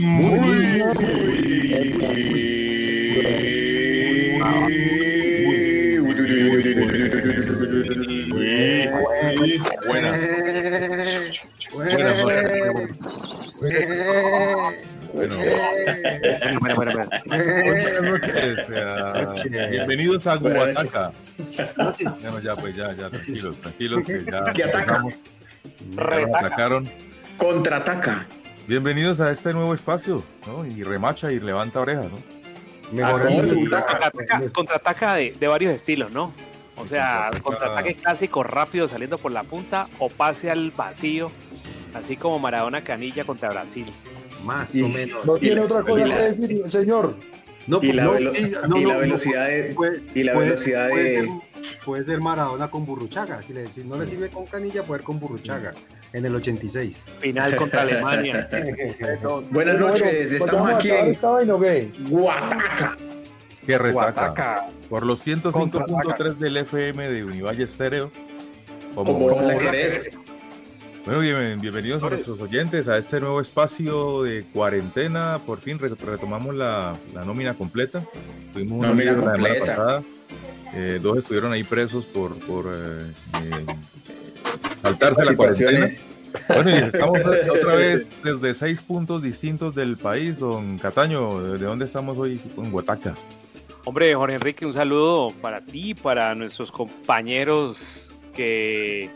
Bueno, bienvenidos a Guataca. Bueno, ya, pues ya, ya, tranquilos, tranquilos, que ya. Que ataca. Atacaron. Contraataca. Bienvenidos a este nuevo espacio, ¿no? Y remacha y levanta orejas, ¿no? Mejorando su Contraataca, contraataca de, de varios estilos, ¿no? O sea, Contraataca- contraataque clásico rápido saliendo por la punta o pase al vacío, así como Maradona Canilla contra Brasil. Más Y- o menos. No tiene otra cosa la- que decir, señor. No, y la no, velo- sí, y la no, velocidad de- puede- y la puede- velocidad puede de- puede ser Maradona con Burruchaga. Si, le, si no le sirve con Canilla, puede ser con Burruchaga en el 86. Final contra Alemania. Buenas noches, estamos aquí en. Guataca. Que retaca. Guataca. Por los 105.3 del FM de Univalle Estéreo. Como, la querés. Bueno, bien- bienvenidos a nuestros oyentes a este nuevo espacio de cuarentena. Por fin re- retomamos la, la nómina completa. Tuvimos una Nómina nómina la semana completa. pasada. Eh, dos estuvieron ahí presos por, por eh, eh, saltarse la cuarentena. Bueno, y estamos otra vez desde seis puntos distintos del país. Don Cataño, ¿de dónde estamos hoy? En Huataca. Hombre, Jorge Enrique, un saludo para ti, para nuestros compañeros que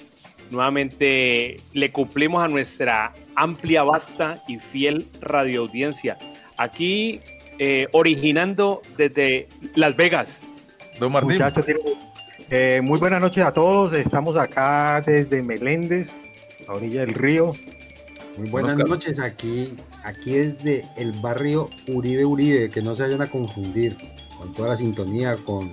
nuevamente le cumplimos a nuestra amplia, vasta y fiel radioaudiencia. Aquí eh, originando desde Las Vegas. Don Martín. Muchachos, eh, muy buenas noches a todos. Estamos acá desde Meléndez, a orilla del río. Muy buenas Oscar. noches. Aquí, aquí es de el barrio Uribe Uribe, que no se vayan a confundir con toda la sintonía con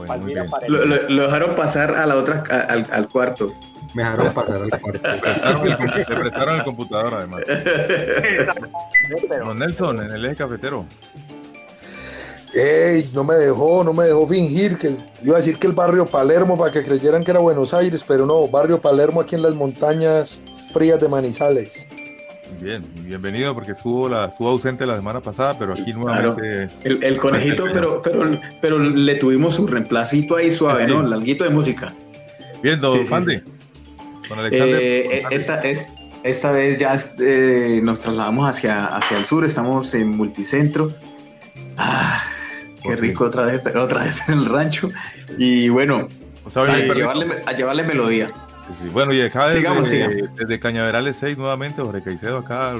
Palmira para Lo, lo- lo dejaron pasar a la otra, a- al, al cuarto. me dejaron pasar al cuarto. Prestaron el- Le prestaron el computador además. Don Nelson, en el eje cafetero. Ey, no me dejó, no me dejó fingir que iba a decir que el barrio Palermo para que creyeran que era Buenos Aires, pero no, barrio Palermo aquí en las montañas frías de Manizales. Bien, bienvenido porque estuvo, la, estuvo ausente la semana pasada, pero aquí nuevamente. El, el conejito, pero, pero, pero le tuvimos un reemplacito ahí suave, ¿no? Larguito de música. Bien, don Sí, sí, Fandi. Eh, esta, es, esta vez ya eh, nos trasladamos hacia, hacia el sur, estamos en Multicentro. Ah, qué rico otra vez, otra vez en el rancho. Y bueno, a llevarle, a llevarle melodía. Sí, sí. Bueno, y acá desde, Sigamos, desde Cañaverales 6 nuevamente, Jorge Caicedo acá.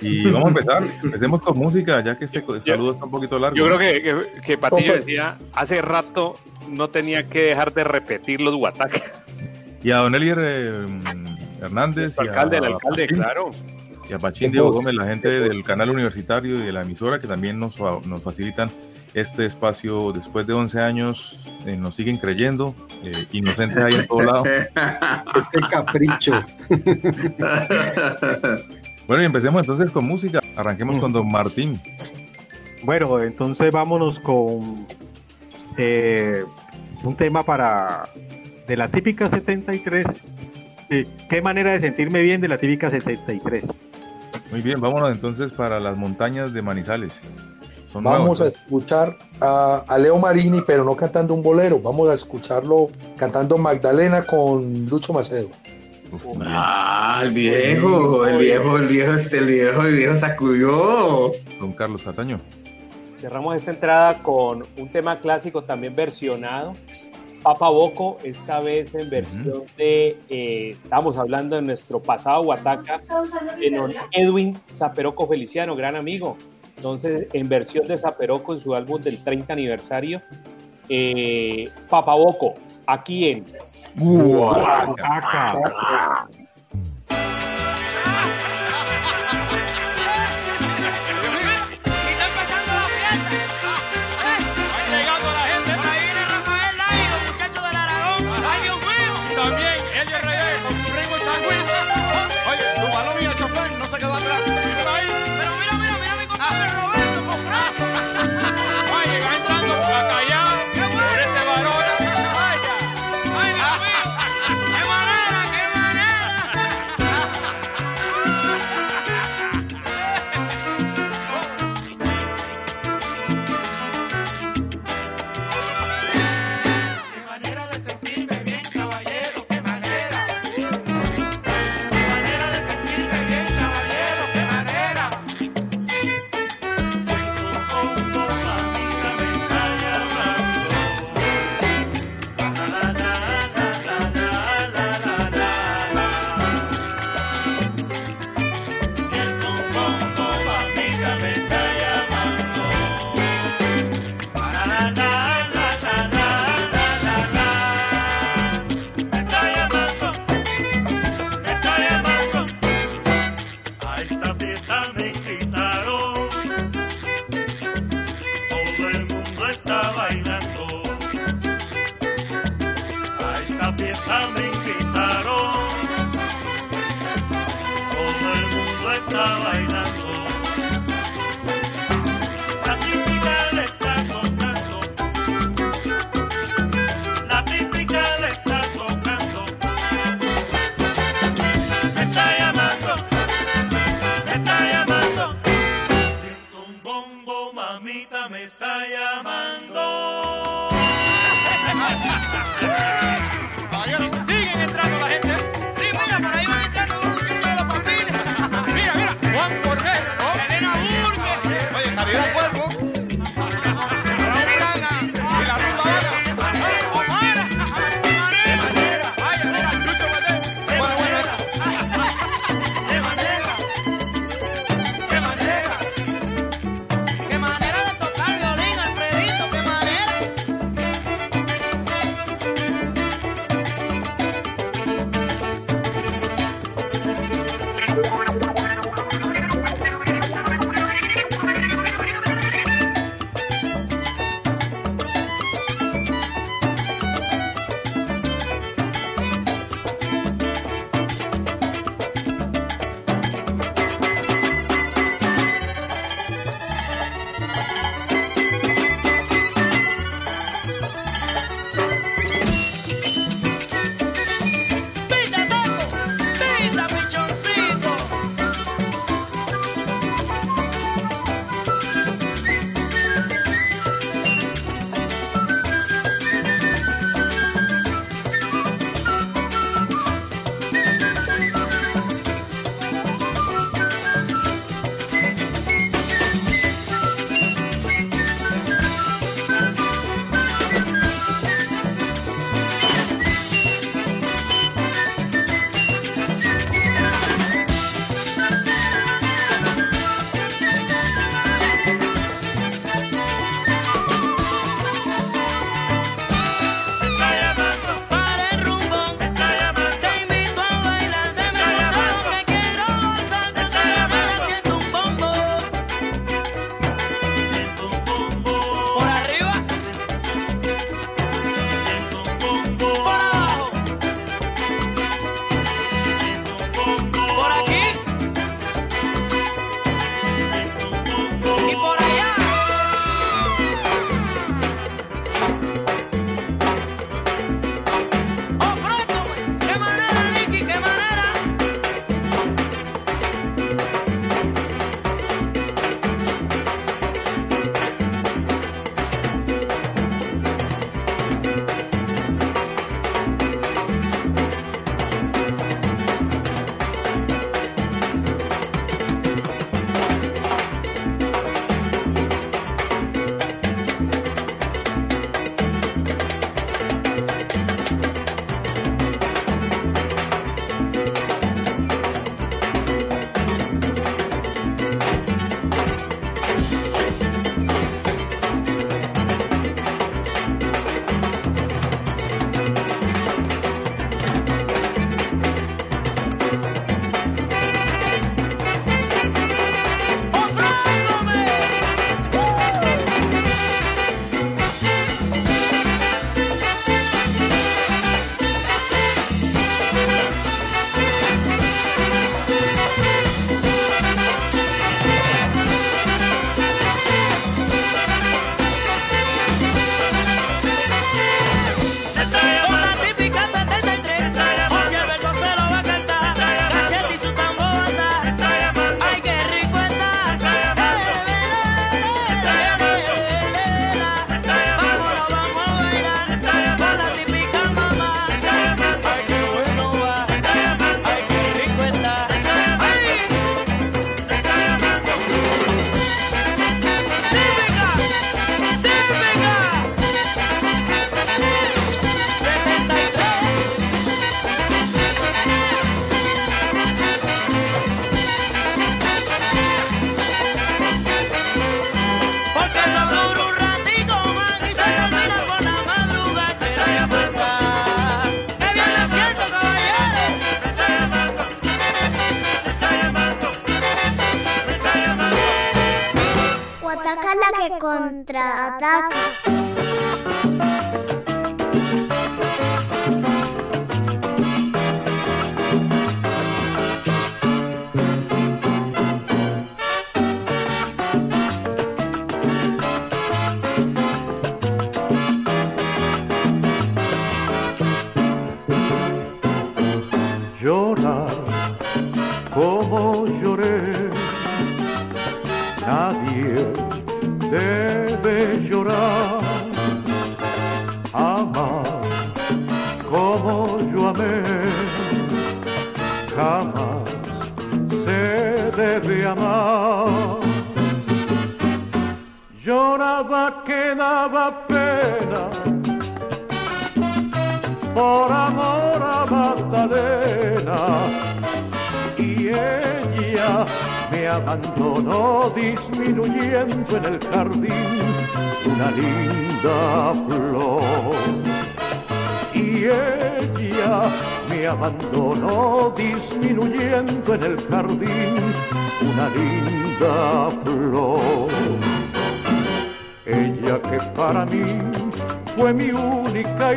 Y vamos a empezar. Empecemos con música, ya que este saludo está un poquito largo. Yo creo que, que, que Patillo decía, hace rato no tenía que dejar de repetir los guatacas. Y a Don Elier eh, Hernández. El y a alcalde, el alcalde, Pachín, claro. Y a Pachín Diego Gómez, la gente del canal universitario y de la emisora que también nos, nos facilitan este espacio después de 11 años. eh, nos siguen creyendo, eh, inocentes ahí en todo lado. Este capricho. Bueno, y empecemos entonces con música. Arranquemos con Don Martín. Bueno, entonces vámonos con eh, un tema para de la típica 73. Eh, ¿Qué manera de sentirme bien de la típica 73? Muy bien, vámonos entonces para las montañas de Manizales. Son Vamos a escuchar a, a Leo Marini, pero no cantando un bolero, vamos a escucharlo cantando Magdalena con Lucho Macedo. Ah, el viejo, el viejo, el viejo, este, el viejo, el viejo sacudió. Don Carlos Cataño. Cerramos esta entrada con un tema clásico también versionado. Papa Boco, esta vez en versión de, eh, estamos hablando de nuestro pasado Huataca, de don Edwin Zaperoco Feliciano, gran amigo. Entonces, en versión de Zaperoco en su álbum del 30 aniversario, eh, Papa Boco, aquí en Guataca.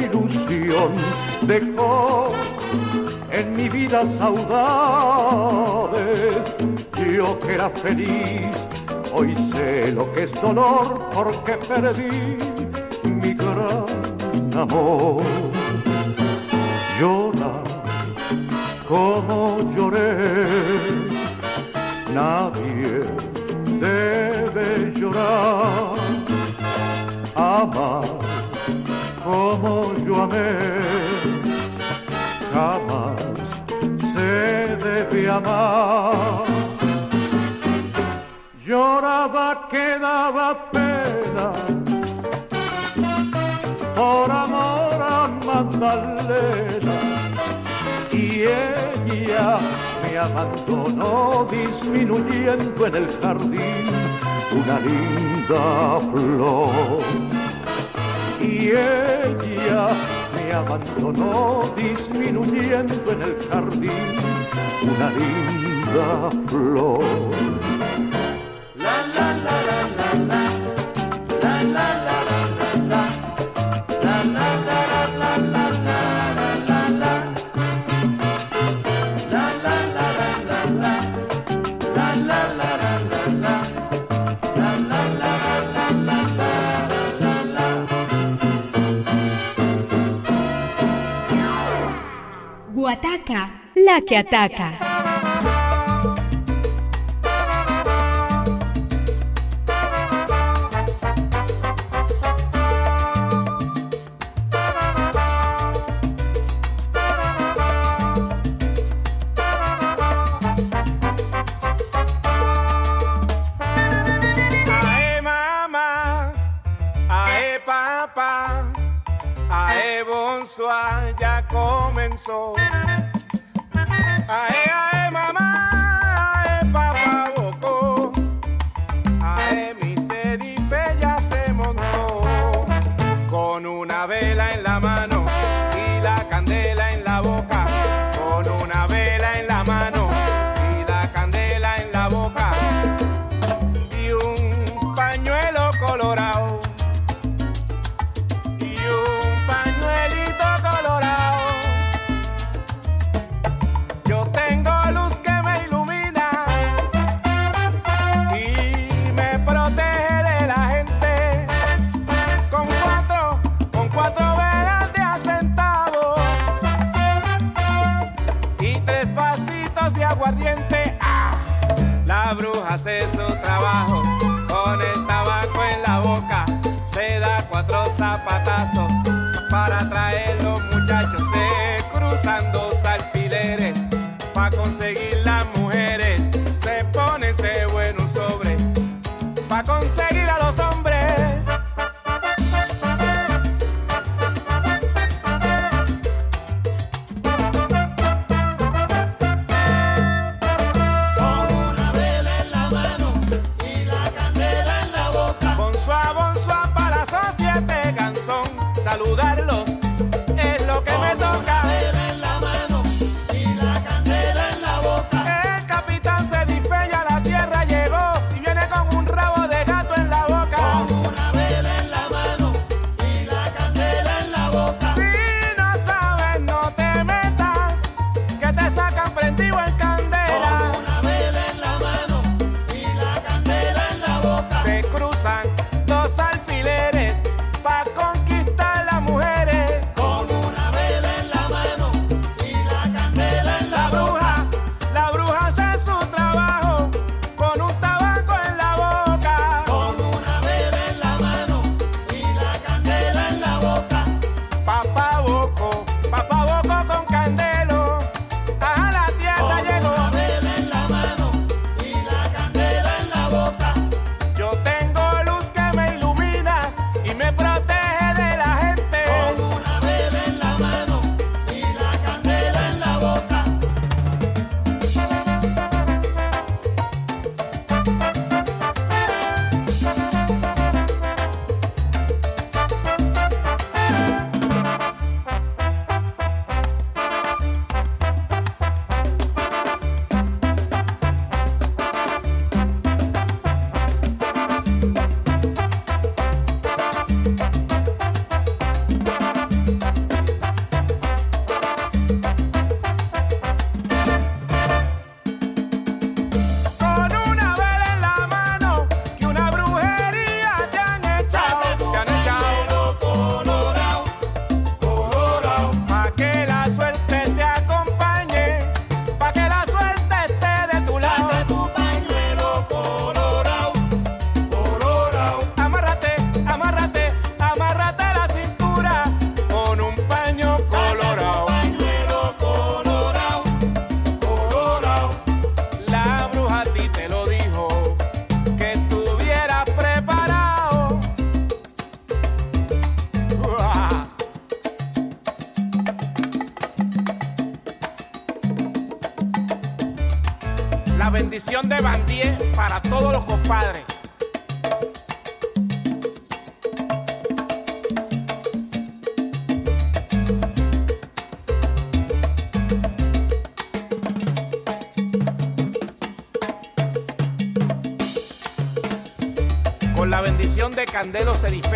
ilusión dejó en mi vida saudades. Yo que era feliz, hoy sé lo que es dolor porque perdí mi gran amor. Llora como lloré, nadie debe llorar. Ama jamás se debe amar. Lloraba que daba pena por amor a Magdalena y ella me abandonó disminuyendo en el jardín una linda flor. Y ella me abandonó disminuyendo en el jardín una linda flor. Huataca, la que ataca. De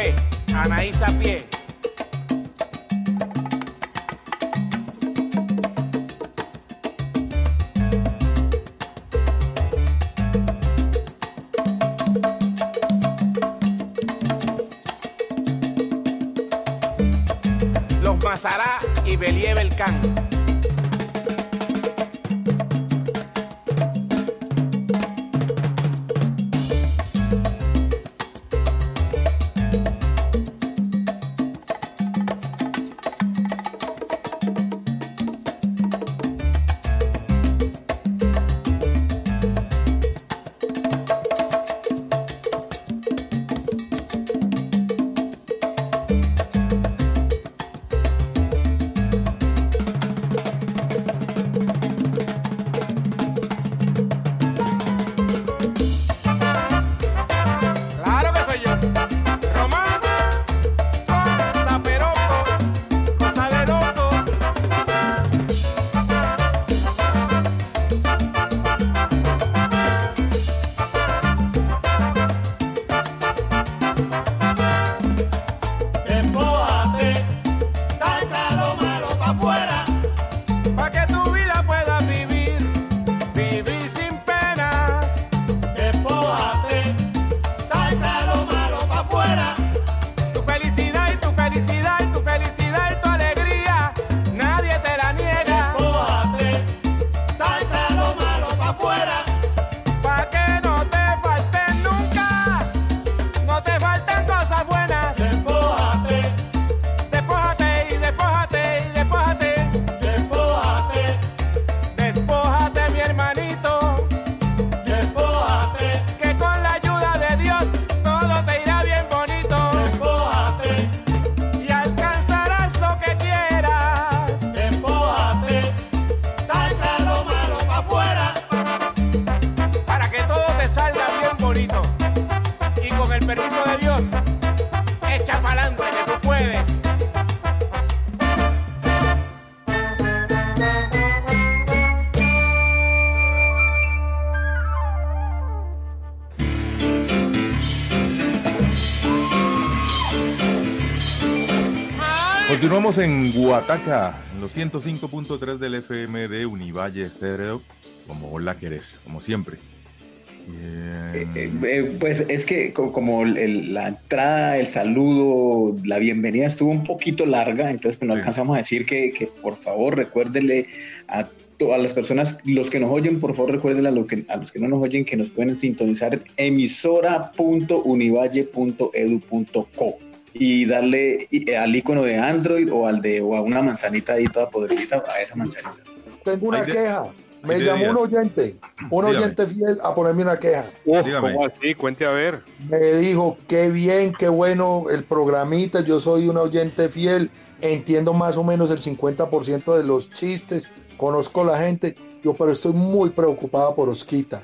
Continuamos en Guataca, en los 105.3 del FM de Univalle Estéreo, como la querés, como siempre. Eh, Bien. eh, pues es que co- como el- la entrada, el saludo, la bienvenida estuvo un poquito larga, entonces pues no Sí. alcanzamos a decir que, que por favor recuérdele a todas las personas, los que nos oyen, por favor recuérdenle a, lo que, a los que no nos oyen que nos pueden sintonizar emisora.univalle.edu.co y darle eh, al icono de Android o al de o a una manzanita ahí toda podridita a esa manzanita. Tengo una de- queja. Me llamó días. un oyente, un Dígame. oyente fiel a ponerme una queja. Uf. ¿cómo así? Cuente a ver. Me dijo, qué bien, qué bueno el programita, yo soy un oyente fiel, entiendo más o menos el 50% de los chistes, conozco la gente, yo pero estoy muy preocupada por Osquita.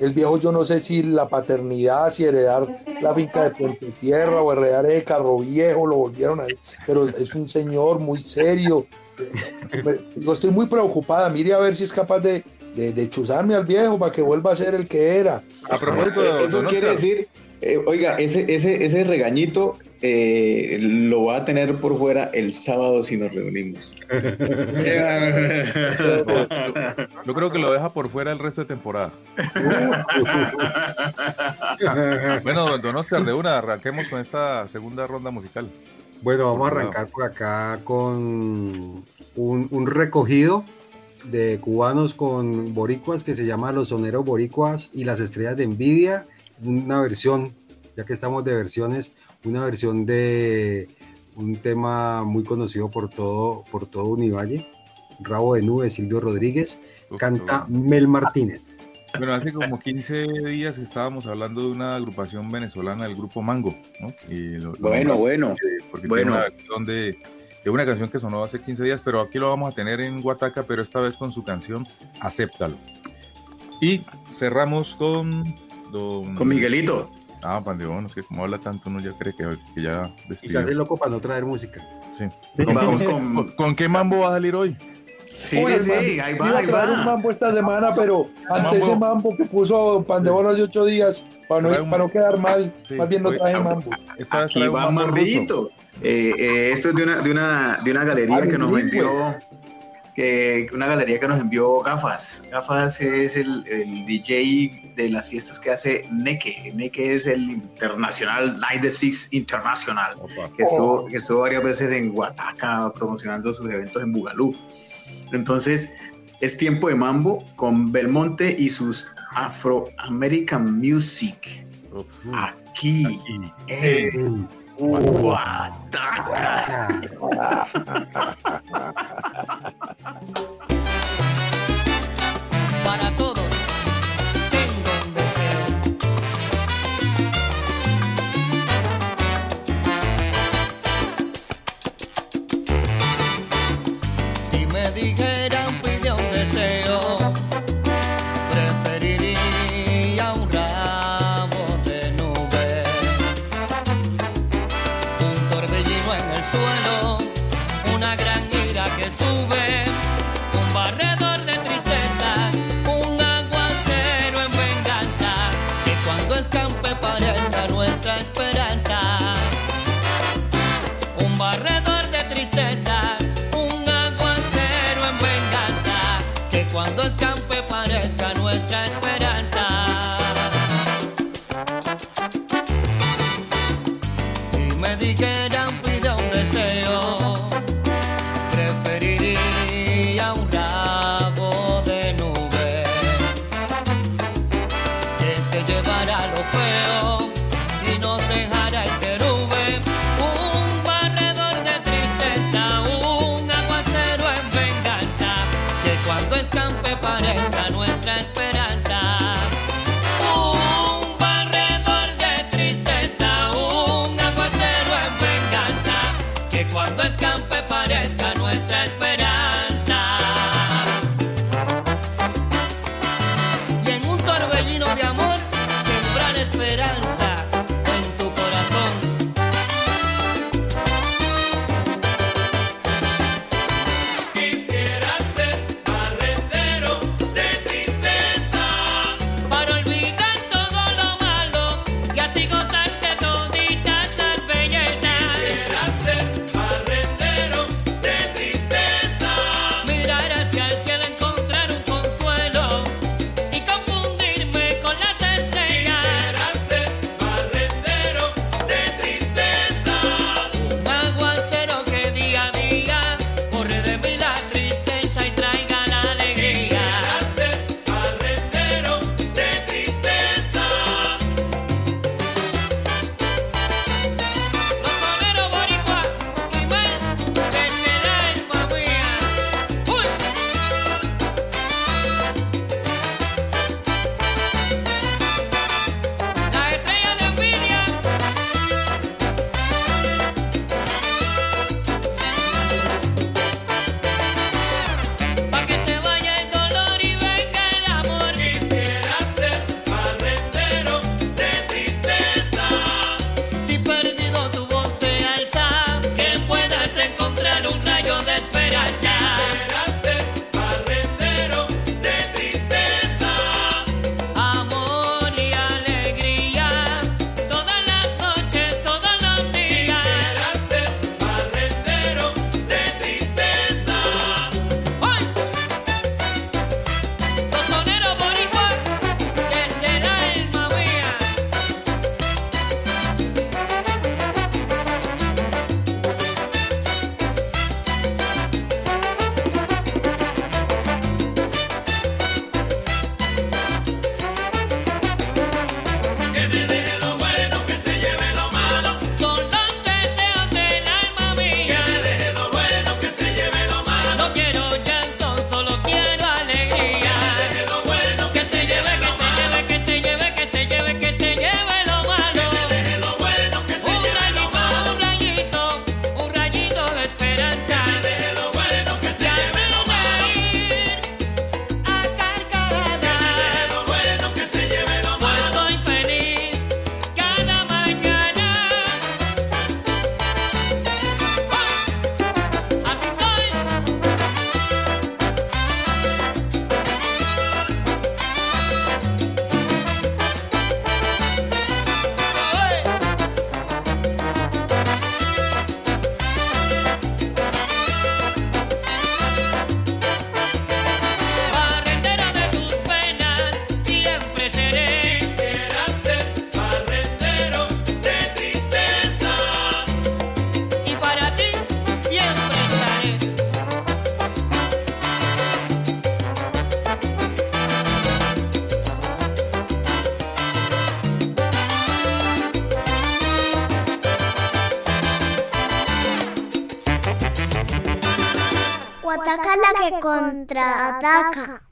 El viejo, yo no sé si la paternidad, si heredar la finca de Puente Tierra o heredar el carro viejo, lo volvieron ahí, pero es un señor muy serio. Eh, Yo estoy muy preocupada, mire a ver si es capaz de, de, de chuzarme al viejo para que vuelva a ser el que era. A propósito Eso quiere decir, eh, oiga, ese, ese, ese regañito eh, lo va a tener por fuera el sábado si nos reunimos. yo creo que lo deja por fuera el resto de temporada. Bueno, don- don Oscar, de una, arranquemos con esta segunda ronda musical. Bueno, vamos a arrancar por acá con un, un recogido de cubanos con boricuas que se llama Los Soneros Boricuas y las Estrellas de Envidia. Una versión, ya que estamos de versiones, una versión de un tema muy conocido por todo, por todo Univalle, Rabo de Nube, Silvio Rodríguez, Uf, canta bueno. Mel Martínez. Bueno, hace como 15 días estábamos hablando de una agrupación venezolana, el grupo Mango, ¿no? Y lo- lo Bueno, bueno. porque- porque bueno. tiene una canción de, de una canción que sonó hace 15 días, pero aquí lo vamos a tener en Guataca, pero esta vez con su canción Acéptalo. Y cerramos con don... Con Miguelito. Ah, Pandeón, es que como habla tanto, uno ya cree que, que ya Y se despidió. hace loco para no traer música. Sí. Vamos ¿Con, con- con qué mambo va a salir hoy? Sí, Oye, sí, sí, ahí iba va, a ahí un mambo esta semana, pero ante Mambo. ese mambo que puso Pandeón hace ocho días, para no, un- para no quedar mal, Sí, más bien no traje ah, mambo. Esta vez Aquí un va mambo ruso. Mambito. Eh, eh, esto es de una, de una, de una galería Ah, que nos envió, que, una galería que nos envió Gafas. Gafas es el, el DJ de las fiestas que hace Neke. Neke es el internacional, Night the Six International, Opa. que estuvo, que estuvo varias veces en Guataca promocionando sus eventos en Bugalú. Entonces, es tiempo de mambo con Belmonte y sus Afro American Music. Aquí, Aquí. en Guataca. Para todos. Tengo un deseo. Si me dijeran contraataca.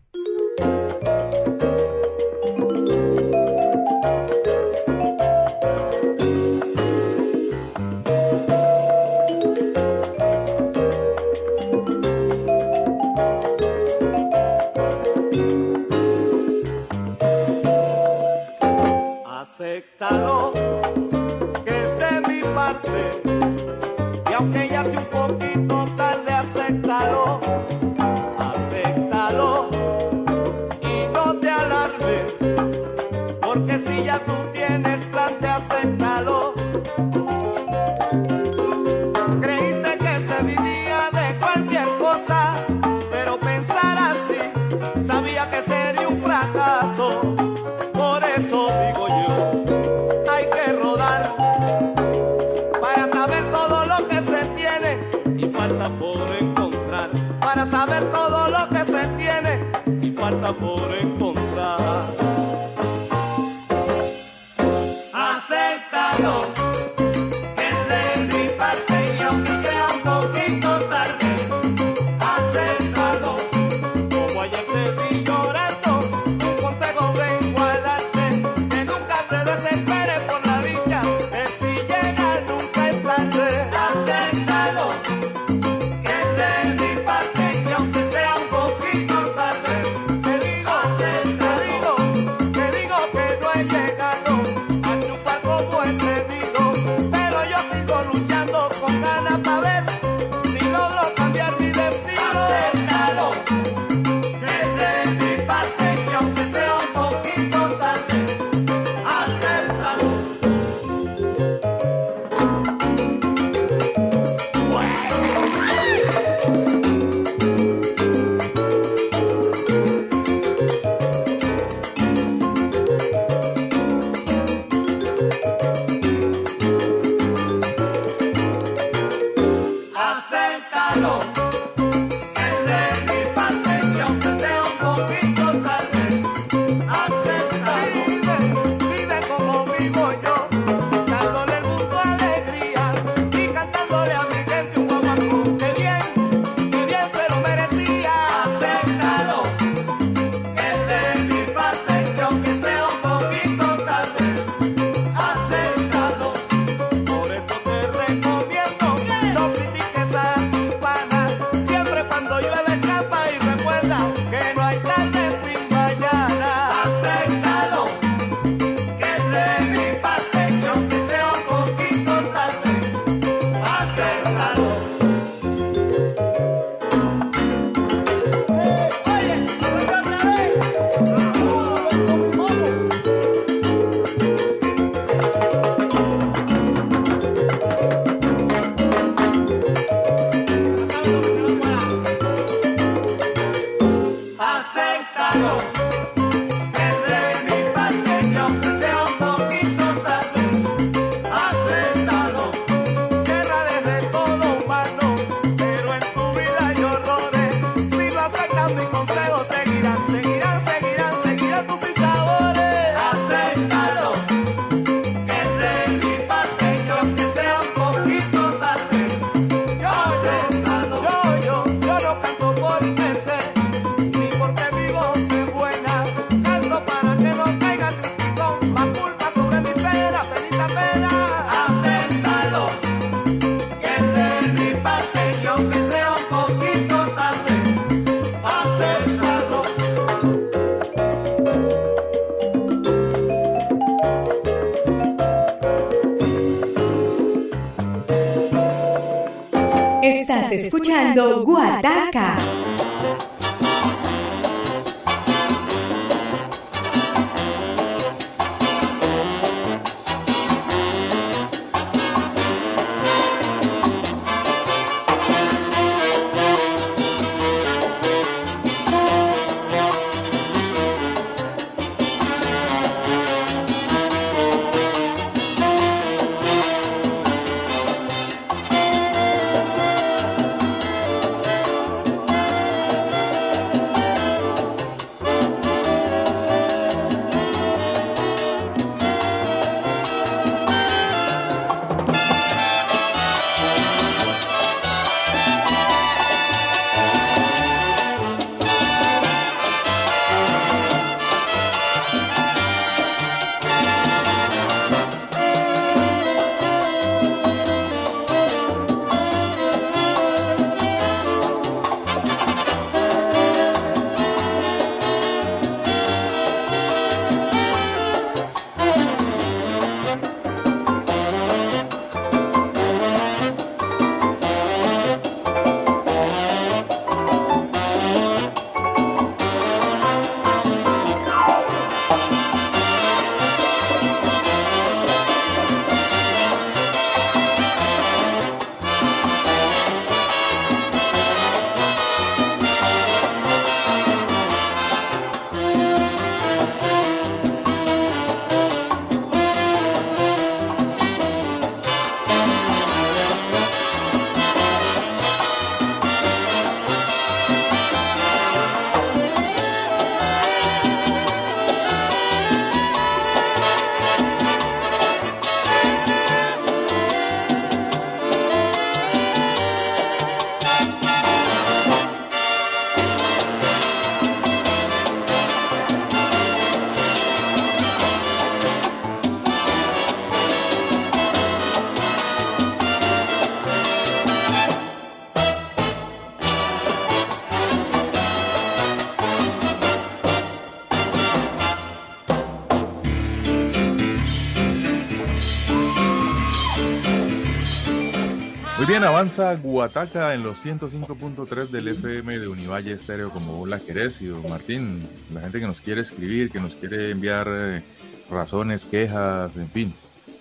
Avanza Guataca en los 105.3 del FM de Univalle Estéreo, como vos la querés. Y don Martín, la gente que nos quiere escribir, que nos quiere enviar eh, razones, quejas, en fin.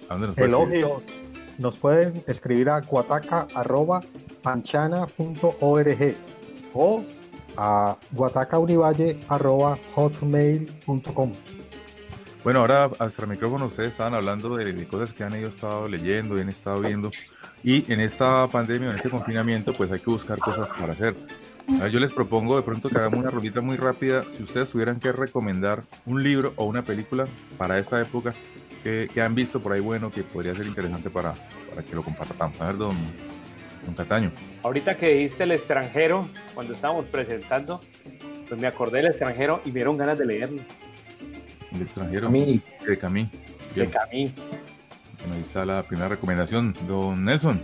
¿A dónde nos? Elogios. Nos pueden escribir a guataca.panchana.org o a guatacaunivalle.hotmail.com. Bueno, ahora hasta el micrófono ustedes estaban hablando de, de cosas que han ellos estado leyendo y han estado viendo. Y en esta pandemia, en este confinamiento, pues hay que buscar cosas para hacer. Yo les propongo de pronto que hagamos una rondita muy rápida. Si ustedes tuvieran que recomendar un libro o una película para esta época que, que han visto por ahí bueno, que podría ser interesante para, para que lo compartamos. A ver, don, don Cataño. Ahorita que dijiste el extranjero, cuando estábamos presentando, pues me acordé del extranjero y me dieron ganas de leerlo. El extranjero Camí. de Camí. De Camí. Bueno, ahí está la primera recomendación. Don Nelson.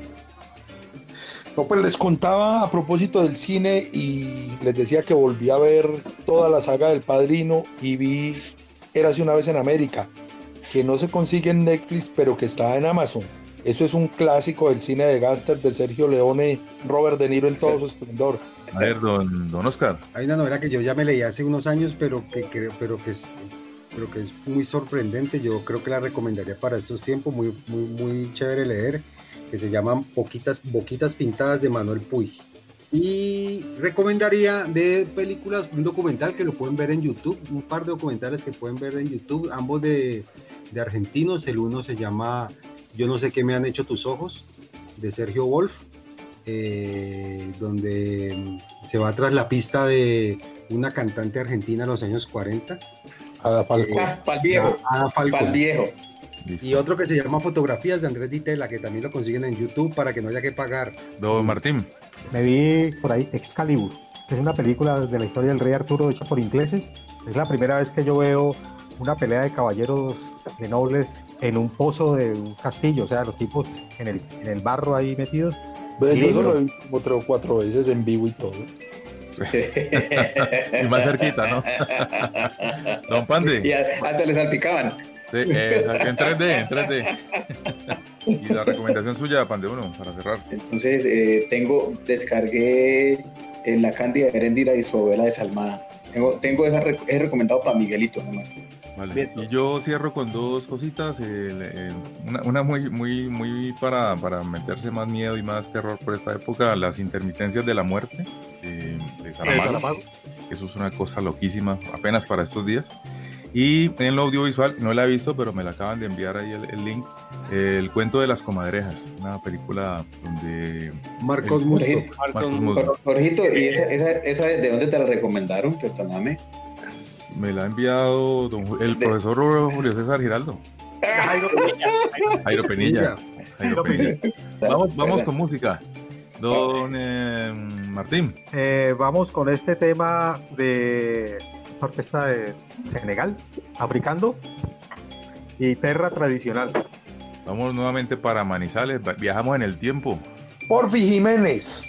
No, pues les contaba a propósito del cine y les decía que volví a ver toda la saga del Padrino y vi Érase una vez en América, que no se consigue en Netflix, pero que está en Amazon. Eso es un clásico del cine de gángster de Sergio Leone, Robert De Niro en todo su esplendor. A ver, don, don Oscar. Hay una novela que yo ya me leí hace unos años, pero que creo, pero que pero que es muy sorprendente. Yo creo que la recomendaría para estos tiempos, muy, muy, muy chévere leer, que se llaman Poquitas, Boquitas Pintadas de Manuel Puig. Y recomendaría de películas un documental que lo pueden ver en YouTube, un par de documentales que pueden ver en YouTube, ambos de, de argentinos. El uno se llama Yo no sé qué me han hecho tus ojos, de Sergio Wolf, eh, donde se va tras la pista de una cantante argentina de los años 40. Ada Falcón. Para el viejo. Ada. Listo. Y otro que se llama Fotografías de Andrés Ditela, que también lo consiguen en YouTube para que no haya que pagar. Don Martín. Me vi por ahí Excalibur. Es una película de la historia del rey Arturo hecha por ingleses. Es la primera vez que yo veo una pelea de caballeros de nobles en un pozo de un castillo. O sea, los tipos en el, en el barro ahí metidos. Ve, Yo solo lo vi como tres o cuatro veces en vivo y todo. Y más cerquita, ¿no? Don Pande. Y hasta le salpicaban. Sí, exacto, en 3D, en 3D. y la recomendación suya, Pande uno, para cerrar. Entonces, eh, tengo, descargué en la Cándida de Heréndira y su novela desalmada. Tengo, tengo esa, rec- es recomendado para Miguelito nomás. Vale. Y yo cierro con dos cositas. el- el- una, una muy, muy, muy para, para meterse más miedo y más terror por esta época, las intermitencias de la muerte eh, de Saramago. Eso es una cosa loquísima, apenas para estos días. Y en lo audiovisual, no la he visto, pero me la acaban de enviar ahí el, el link. El cuento de las comadrejas, una película donde Marcos Musto. Marcos Jorgito, ¿y esa, esa, esa de dónde te la recomendaron? Perdóname. Me la ha enviado don el profesor Julio César Giraldo. Jairo Penilla. Jairo Penilla. Vamos, vamos con música. Don eh, Martín. Eh, vamos con este tema de orquesta de Senegal, africano y terra tradicional. Vamos nuevamente para Manizales. Viajamos en el tiempo. Porfi Jiménez,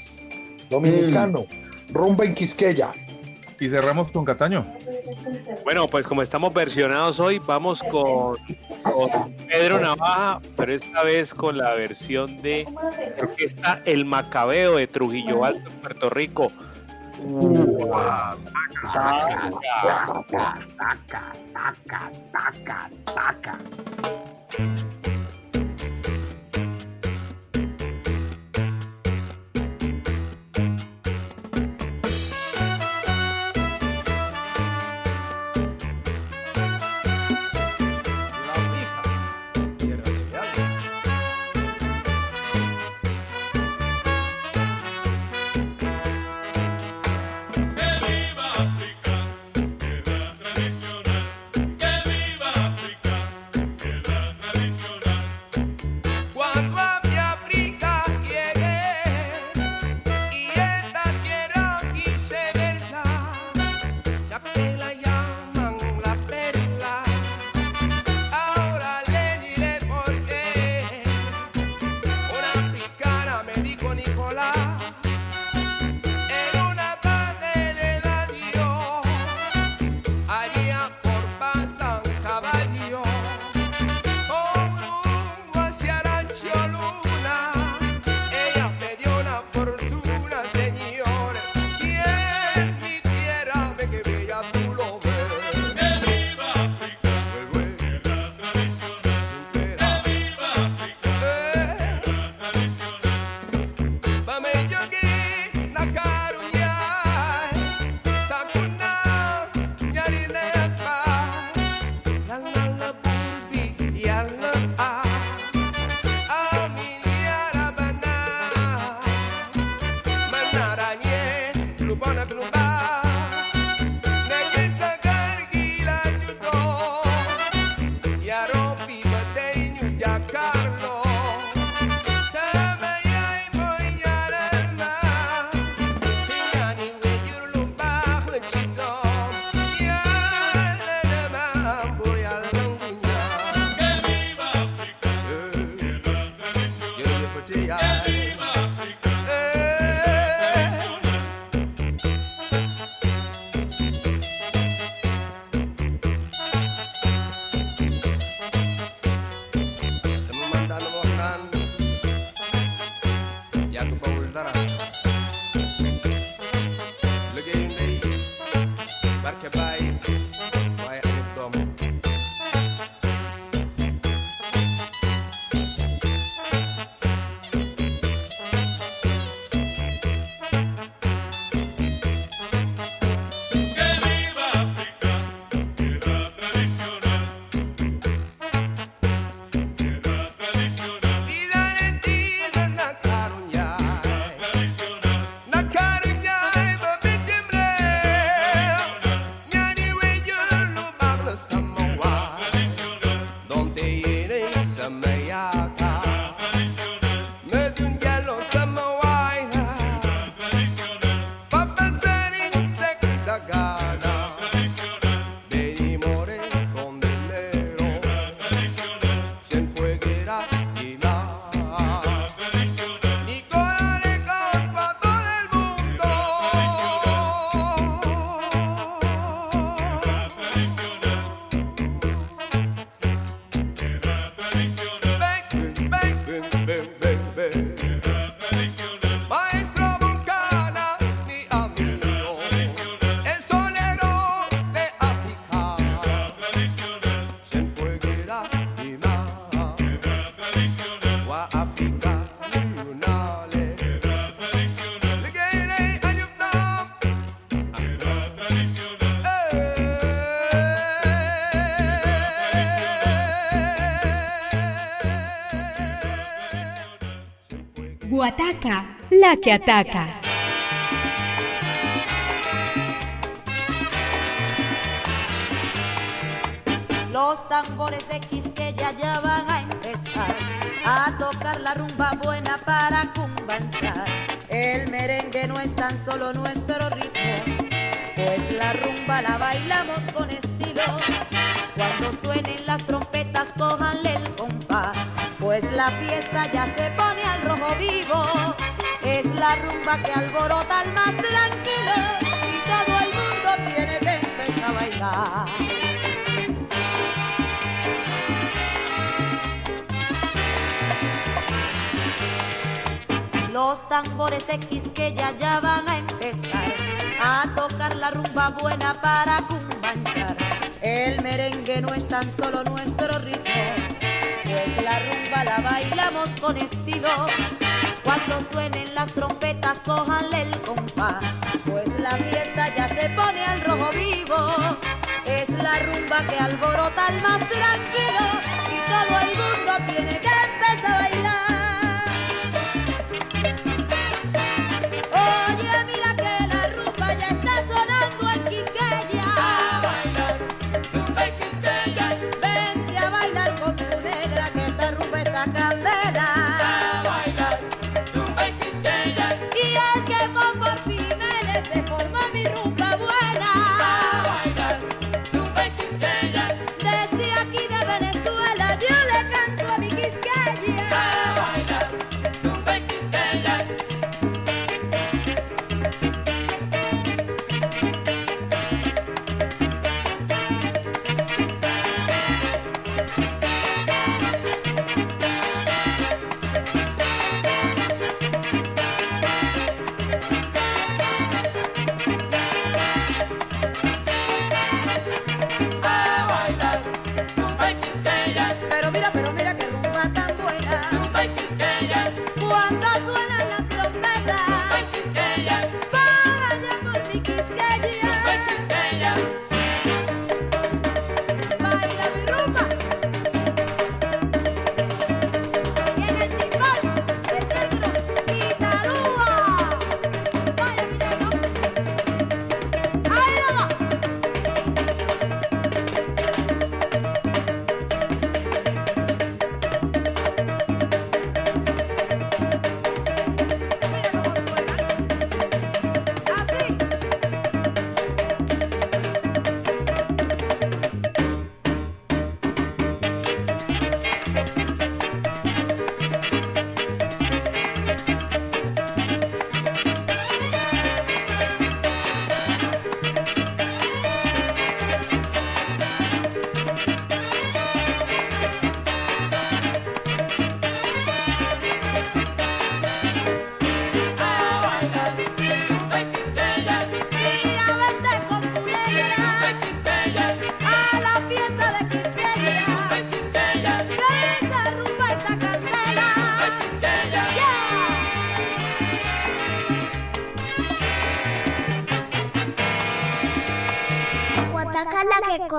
dominicano, rumba en Quisqueya. Y cerramos con Cataño. Bueno, pues como estamos versionados hoy, vamos con, con Pedro Navaja, pero esta vez con la versión de orquesta El Macabeo de Trujillo Alto, en Puerto Rico. Taca, taca, taca, taca, taca. Que ataca. Los tambores de Quisqueya ya van a empezar a tocar la rumba buena para cumbanchar. El merengue no es tan solo nuestro ritmo, pues la rumba la bailamos con estilo. Cuando suenen las trompetas, cójanle el compás, pues la fiesta ya se pone al rojo vivo. La rumba que alborota al más tranquilo y todo el mundo tiene que empezar a bailar. Los tambores de Quisqueya ya van a empezar a tocar la rumba buena para cumbanchar. El merengue no es tan solo nuestro ritmo, pues la rumba la bailamos con estilo. Cuando suenen las trompetas, cójanle el compás, pues la fiesta ya se pone al rojo vivo. Es la rumba que alborota al más tranquilo y todo el mundo tiene que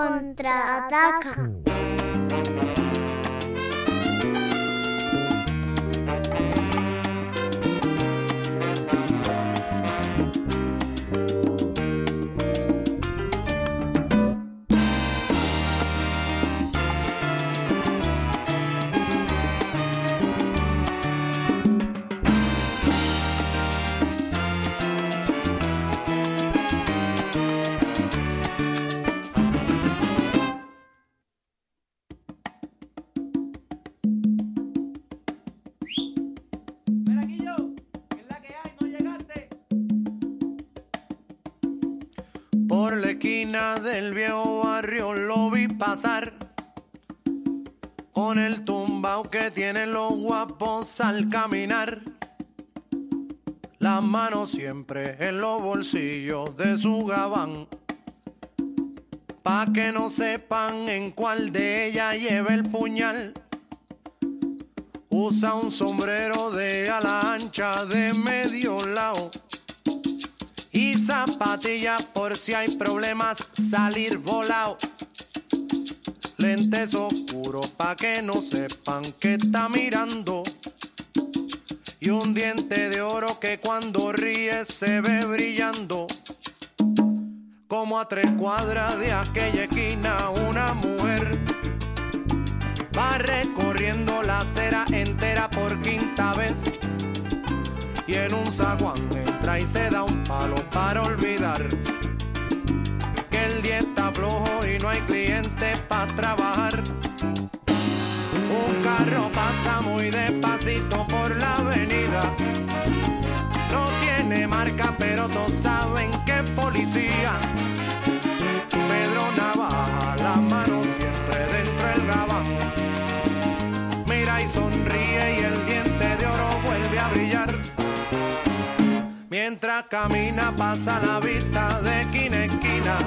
contraataca. El puñal. Usa un sombrero de ala ancha de medio lado y zapatillas por si hay problemas salir volado. Lentes oscuros pa' que no sepan que está mirando. Y un diente de oro que cuando ríe se ve brillando. Como a tres cuadras de aquella esquina una mujer va recorriendo la acera entera por quinta vez y en un zaguán entra y se da un palo para olvidar que el día está flojo y no hay clientes para trabajar. Un carro pasa muy despacito por la avenida. No tiene marca, pero todos Camina pasa la vista de esquina a esquina.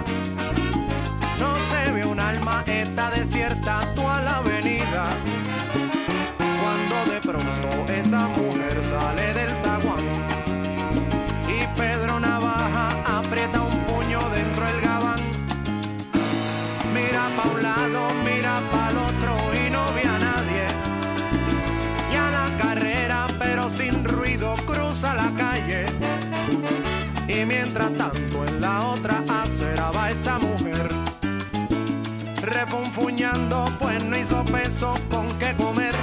No se ve un alma, está desierta toda la avenida. Cuando de pronto esa mujer con qué comer.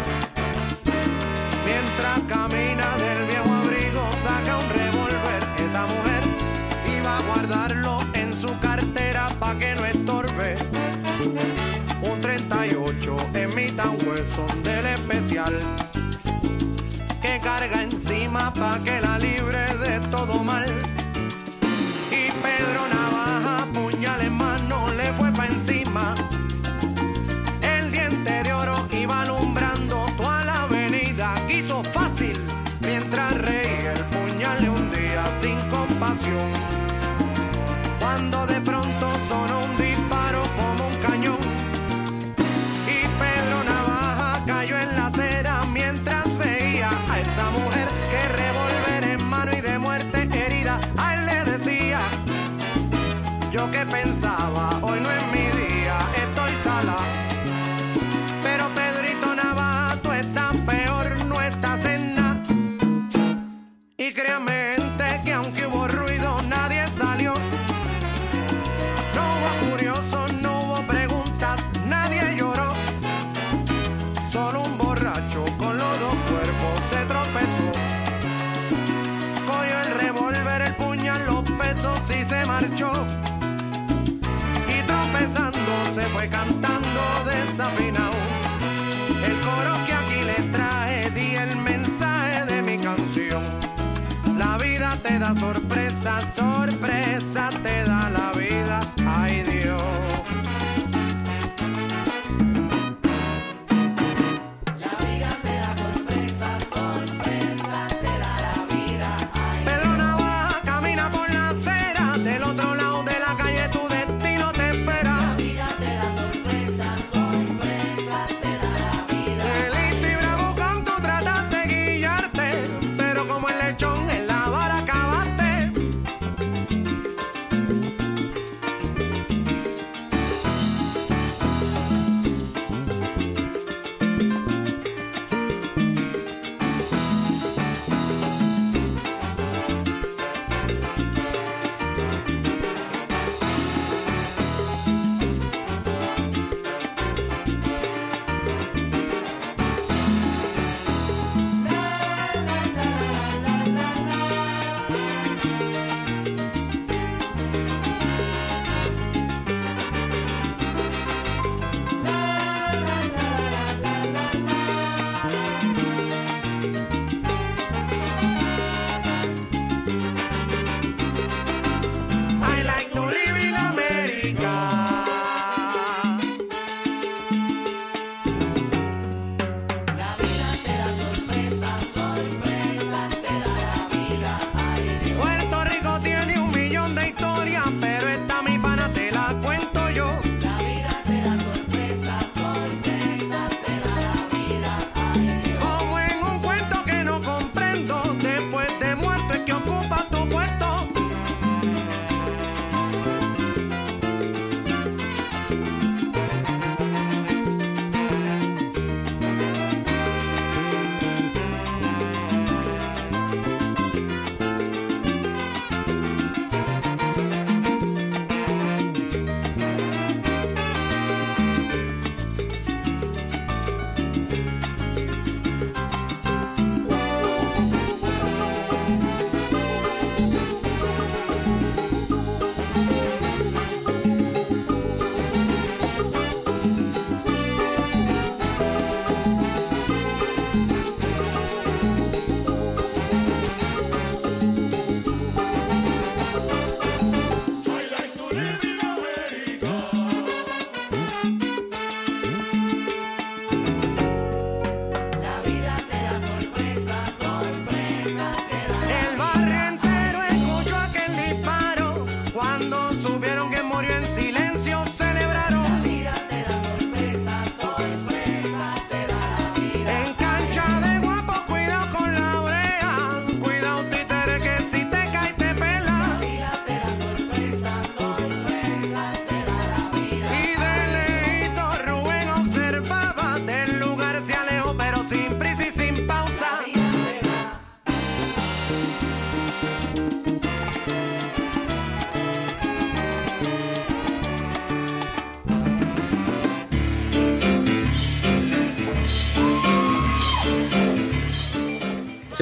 Mientras camina del viejo abrigo saca un revólver esa mujer Y va a guardarlo en su cartera pa' que no estorbe. Un 38 en un hueso del especial que carga encima pa' que sorpresa, sorpresa te da la vida.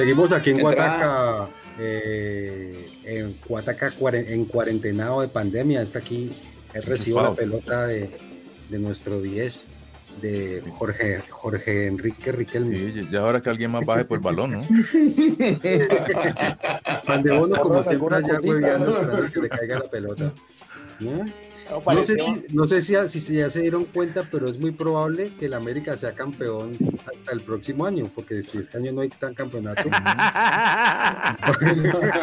Seguimos aquí en. Guataca, eh, en Guataca en cuarentenado de pandemia. Está aquí, él recibo la pelota de, de nuestro 10, de Jorge, Jorge Enrique Riquelme. Sí, ya ahora que alguien más baje por el balón, ¿no? Pan de bono, como siempre, allá hueveando esperando que le caiga la pelota. ¿No? No, sé, si, no sé si, si, si ya se dieron cuenta, pero es muy probable que el América sea campeón hasta el próximo año, porque este este año no hay tan campeonato.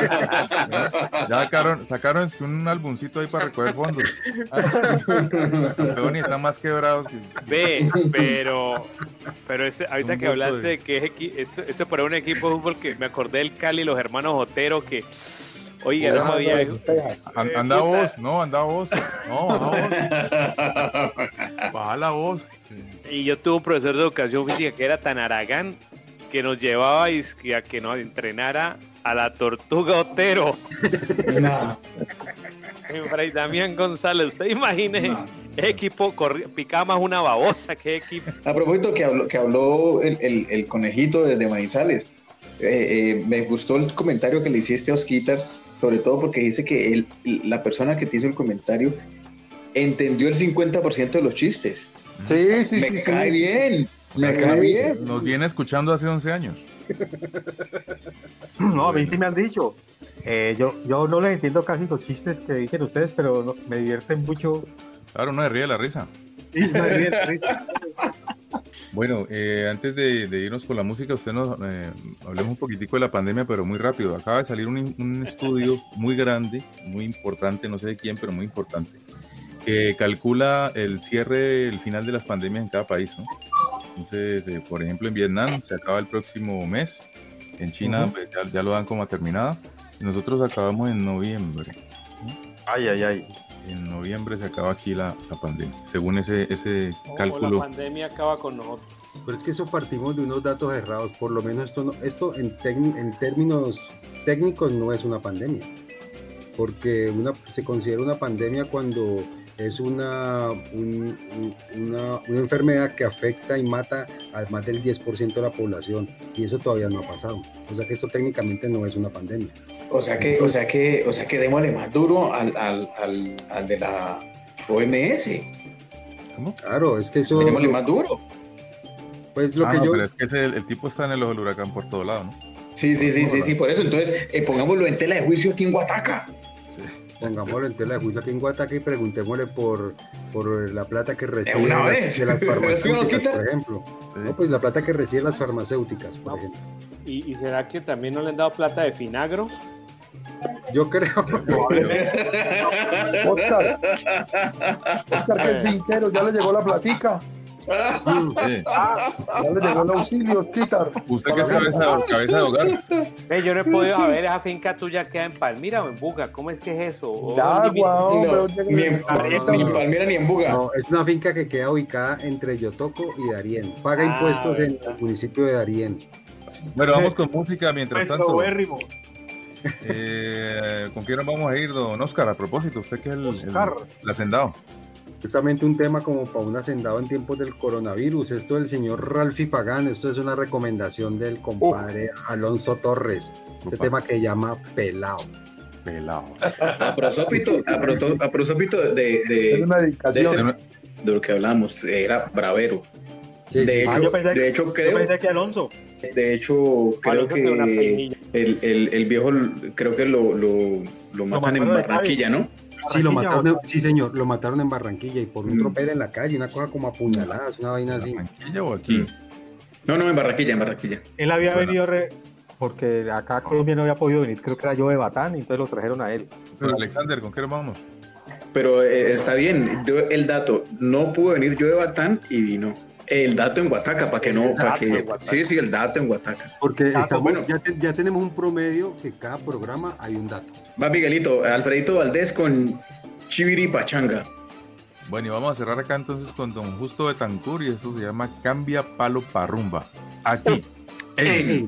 Ya sacaron, sacaron es que un álbumcito ahí para recoger fondos. Campeón y están más quebrados que. Ve, pero, pero este, ahorita Un que hablaste de- de que es esto, esto para un equipo de fútbol que me acordé del Cali, los hermanos Otero, que, oiga, no había... An- anda vos, no, anda vos. No, baja vos. Baja la voz. Y yo tuve un profesor de educación física que era tan aragán que nos llevaba y que a que nos entrenara a la tortuga Otero. En Fray Damián González, usted imagine, ese equipo picaba más una babosa que equipo. A propósito que habló, que habló el, el- el conejito desde Manizales, eh, eh, me gustó el comentario que le hiciste a Osquitar, sobre todo porque dice que él, la persona que te hizo el comentario entendió el 50% de los chistes. Sí, sí, me sí, sí, cae sí. bien, me cae bien. Nos viene escuchando hace 11 años. No, a mí sí me han dicho. Eh, yo, yo no les entiendo casi los chistes que dicen ustedes, pero no- me divierten mucho. Claro, no se ríe de la risa. Sí, me divierten. Bueno, eh, antes de, de irnos con la música, usted nos eh, hablemos un poquitico de la pandemia, pero muy rápido. Acaba de salir un, un estudio muy grande, muy importante, no sé de quién, pero muy importante, que calcula el cierre, el final de las pandemias en cada país. ¿no? Entonces, eh, por ejemplo, en Vietnam se acaba el próximo mes, en China Ujú. pues, ya, ya lo dan como terminada, y nosotros acabamos en noviembre. Ay, ay, ay. En noviembre se acaba aquí la, la pandemia, según ese, ese o la cálculo. pandemia acaba con nosotros. Pero es que eso partimos de unos datos errados. Por lo menos esto, no- esto en, en términos técnicos no es una pandemia. Porque una, se considera una pandemia cuando es una, un- un- una, una enfermedad que afecta y mata a más del 10% de la población. Y eso todavía no ha pasado. O sea que esto técnicamente no es una pandemia. O sea que, o sea que, o sea que démosle más duro al, al, al, al de la OMS. Claro, es que eso... Démosle más duro. Pues lo Ah, que no, yo... pero es que ese- el, tipo está en el ojo del huracán por todo lado, ¿no? Sí, sí, sí, sí, sí, por eso. Entonces, eh, pongámoslo en tela de juicio aquí en Guataca. Pongámoslo en tela de juicio aquí en Guataca y preguntémosle por, por la plata que recibe una las- vez. de las ¿Sí nos farmacéuticas, quita? por ejemplo. No, pues la plata que reciben las farmacéuticas, por ejemplo. ¿Y, y será que también no le han dado plata de Finagro? Yo creo. Oscar, Oscar, que el tintero, ya le llegó la platica. Sí. Ya le llegó el auxilio, quitar. Usted que es cabeza, cabeza de hogar. Ve, yo no he podido saber, esa finca tuya queda en Palmira o en Buga, ¿cómo es que es eso? ¿O Ya, dónde guau, No, ni, en, ni en Palmira ni en Buga. No, es una finca que queda ubicada entre Yotoco y Darién. Paga Ah, impuestos en el municipio de Darién. Bueno, vamos con música mientras tanto. Eh, ¿Con quién nos vamos a ir, don Oscar? A propósito, usted que es el, el, hacendado. Justamente un tema como para un hacendado en tiempos del coronavirus. Esto del señor Ralfi Pagán, esto es una recomendación del compadre Alonso Torres. Este tema que llama Pelao. Pelado. A prosópito, a, proto- a prosópito de, Es de, una de, este- lo que hablamos, era bravero. Sí, De sí. Ah, hecho, yo pensé, de hecho yo pensé que Alonso. De hecho, creo que el, el, el viejo, creo que lo, lo, lo matan en Barranquilla, ¿no? Sí, lo Barranquilla, mataron, o- en- sí, señor, lo mataron en Barranquilla y por un Mm. tropel en la calle, una cosa como apuñaladas, una vaina así. ¿Tranquilla o aquí? No, no, en Barranquilla, en Barranquilla. Él había Suena. venido re- porque acá a Colombia no había podido venir, creo que era yo de Batán, y entonces lo trajeron a él. Alexander, ¿con qué nos vamos? Pero eh, está bien, el dato, no pudo venir yo de Batán y vino. El dato en Guataca, para que no, para que... Sí, sí, el dato en Guataca. Porque Ah, estamos- bueno. ya, te- ya tenemos un promedio que cada programa hay un dato. Va Miguelito, Alfredito Valdés con Chiviri Pachanga. Bueno, y vamos a cerrar acá entonces con don Justo de Tancur y esto se llama Cambia Palo Parrumba. Aquí. en Ey,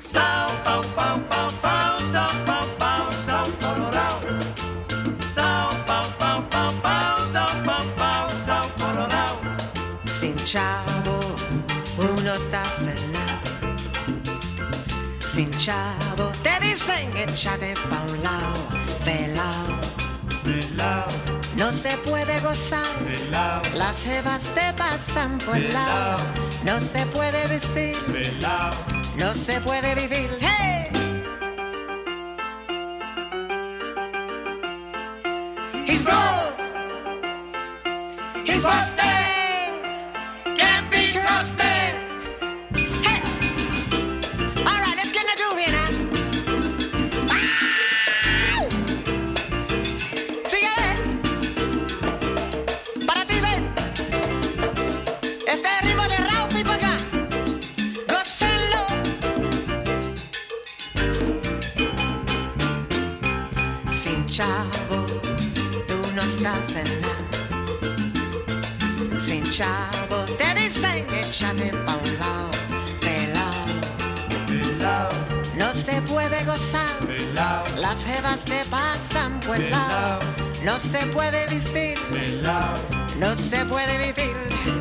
Sao, pau, pau, pau, pau, sao, pau, pau, sao, colorado. Pau pau pau pau, pau pau. Sin chavo, uno está cenado. Sin chavo, te dicen échate pa' un lado, pelao. Pelao. No se puede gozar, pelao. las jevas te pasan por el lado. No se puede vestir, pelao. no se puede vivir, ¡hey! He's busted. Can't be trusted. Hey. All right, let's get in the groove here now. Sigue. Para ti, ven. Este ritmo de Raupi para acá. Gózalo. Sin chao. Sin chansena Sentiavo Daddy singing Shaggy Belao, Belao No se puede gozar Belao Las jevas te pasan por Belao No se puede vestir Belao No se puede vivir.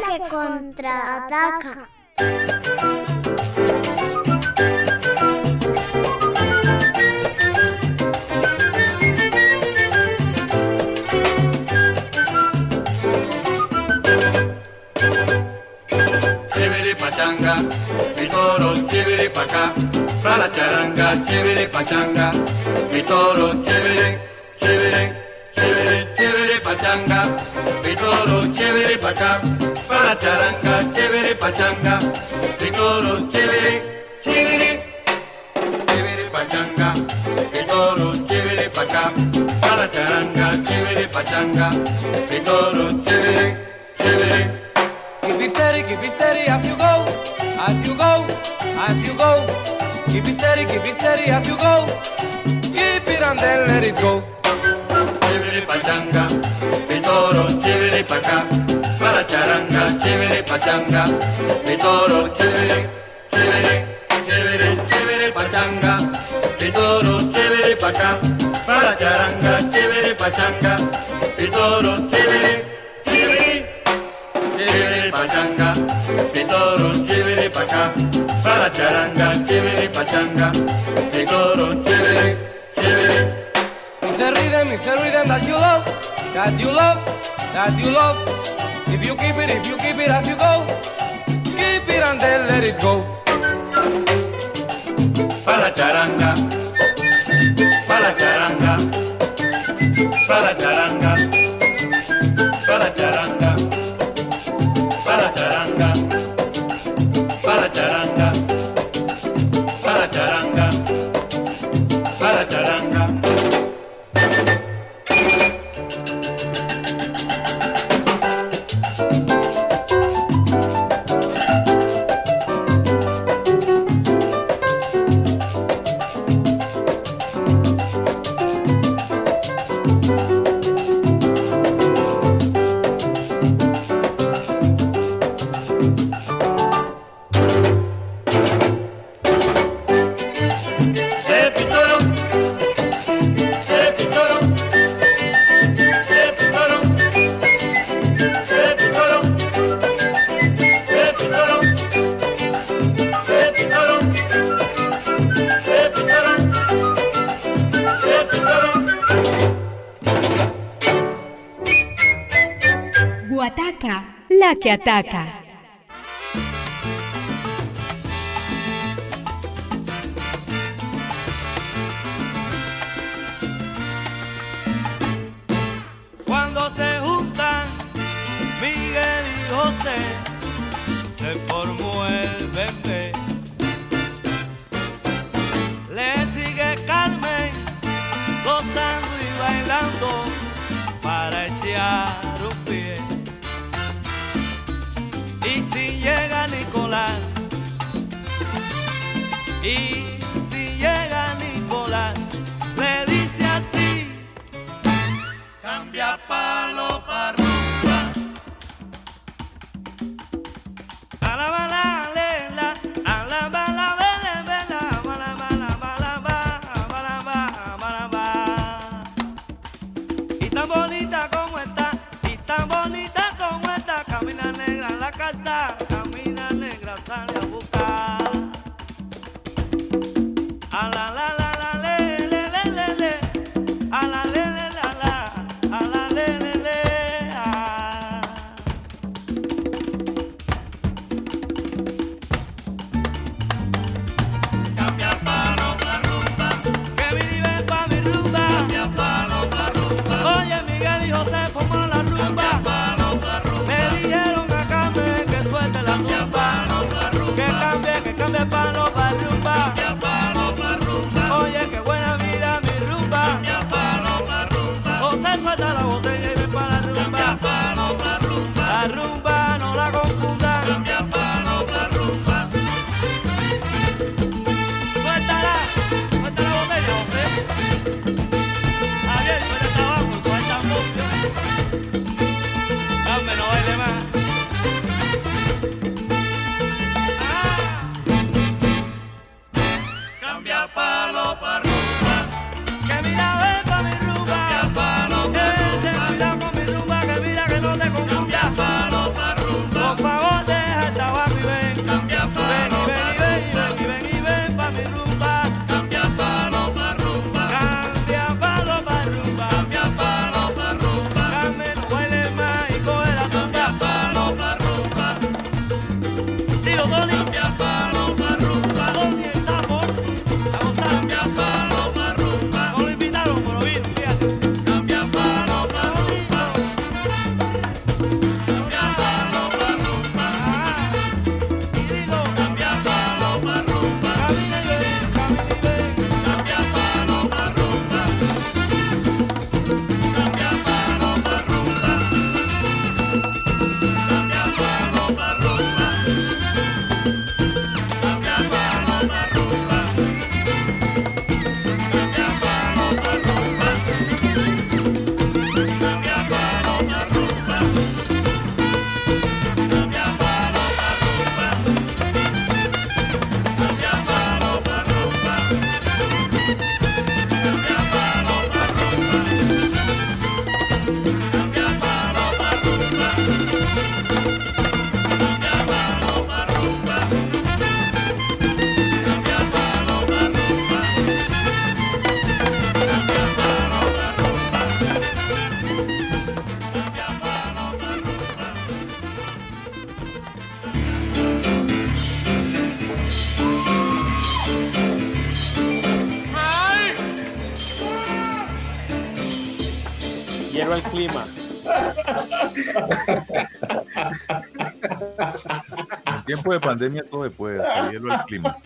la que contraataca. Chiviri pachanga, mi toro chiviri para la charanga, chiviri pachanga. Itaca. Tiempo de pandemia todo se puede, hasta hielo al clima.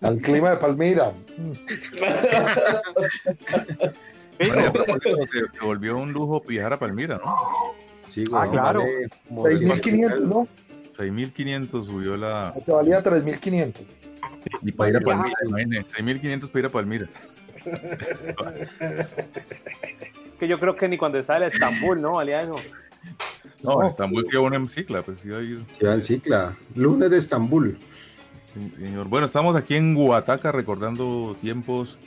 Al clima de Palmira. Se, se volvió un lujo viajar a Palmira, ¿no? Sí, Ah, weón, claro. vale como 6.500, ¿no? 6.500 subió la... Que valía 3.500. Y para ir a Palmira, imagínate, 6.500 para ir a Palmira. Que yo creo que ni cuando estaba en Estambul, ¿no? Valía eso. No, en Estambul sí uno en cicla, pues iba a ir. Ciudad del Cicla, lunes de Estambul. Sí, Señor. Bueno, estamos aquí en Guataca recordando tiempos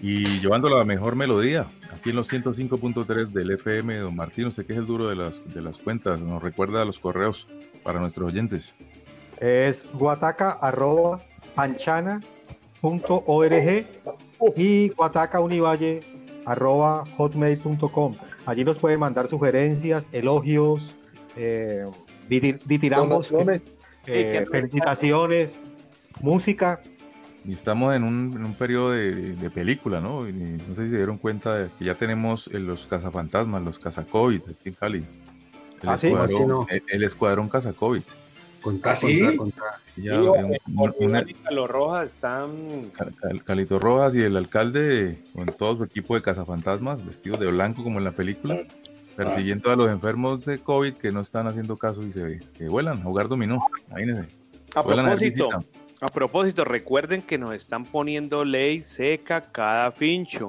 y llevando la mejor melodía. Aquí en los 105.3 del FM, don Martín, usted que es el duro de las, de las cuentas, nos recuerda los correos para nuestros oyentes. Es guataca arroba panchana punto org y guatacaunivalle arroba hotmail.com. Allí nos pueden mandar sugerencias, elogios, eh, ditirambos, eh, felicitaciones, música. Y estamos en un, en un periodo de, de película, ¿no? Y no sé si se dieron cuenta de que ya tenemos eh, los cazafantasmas, los cazacovid aquí en Cali. El, Ah, sí, escuadrón, no. el, el escuadrón Casacovid. Contra, ¿Ah, sí? contra, contra. Ya, Sí, un- una- y Rojas están Cal- Cal- Calito Rojas y el alcalde con todo su equipo de cazafantasmas vestidos de blanco como en la película, persiguiendo a los enfermos de COVID que no están haciendo caso y se, se vuelan a jugar dominó. Imagínense. A propósito, a propósito, recuerden que nos están poniendo ley seca cada fincho.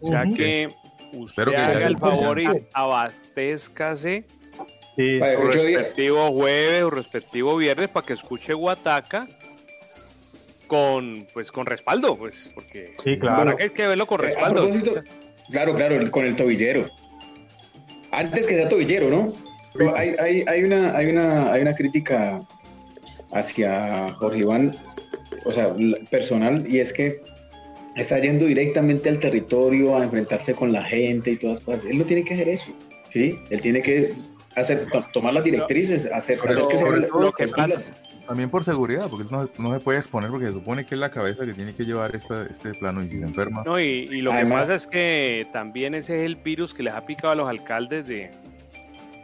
O sea que usted Espero que ya haga el favor y abastézcase Sí, su respectivo jueves o respectivo viernes para que escuche Guataca con pues con respaldo, pues, porque sí, claro. ahora que hay que verlo con Eh, a respaldo. propósito, claro, claro, con el tobillero. Antes que sea tobillero, ¿no? Pero hay, hay, hay, una, hay, una, hay una crítica hacia Jorge Iván, o sea, personal, y es que está yendo directamente al territorio a enfrentarse con la gente y todas las cosas. Él no tiene que hacer eso, ¿sí? Él tiene que hacer, to- tomar las directrices, hacer, hacer que se lo que pasa- También por seguridad, porque no, no se puede exponer porque se supone que es la cabeza que tiene que llevar esta, este plano y si se enferma. No, y, y lo Además- que pasa es que también ese es el virus que les ha picado a los alcaldes de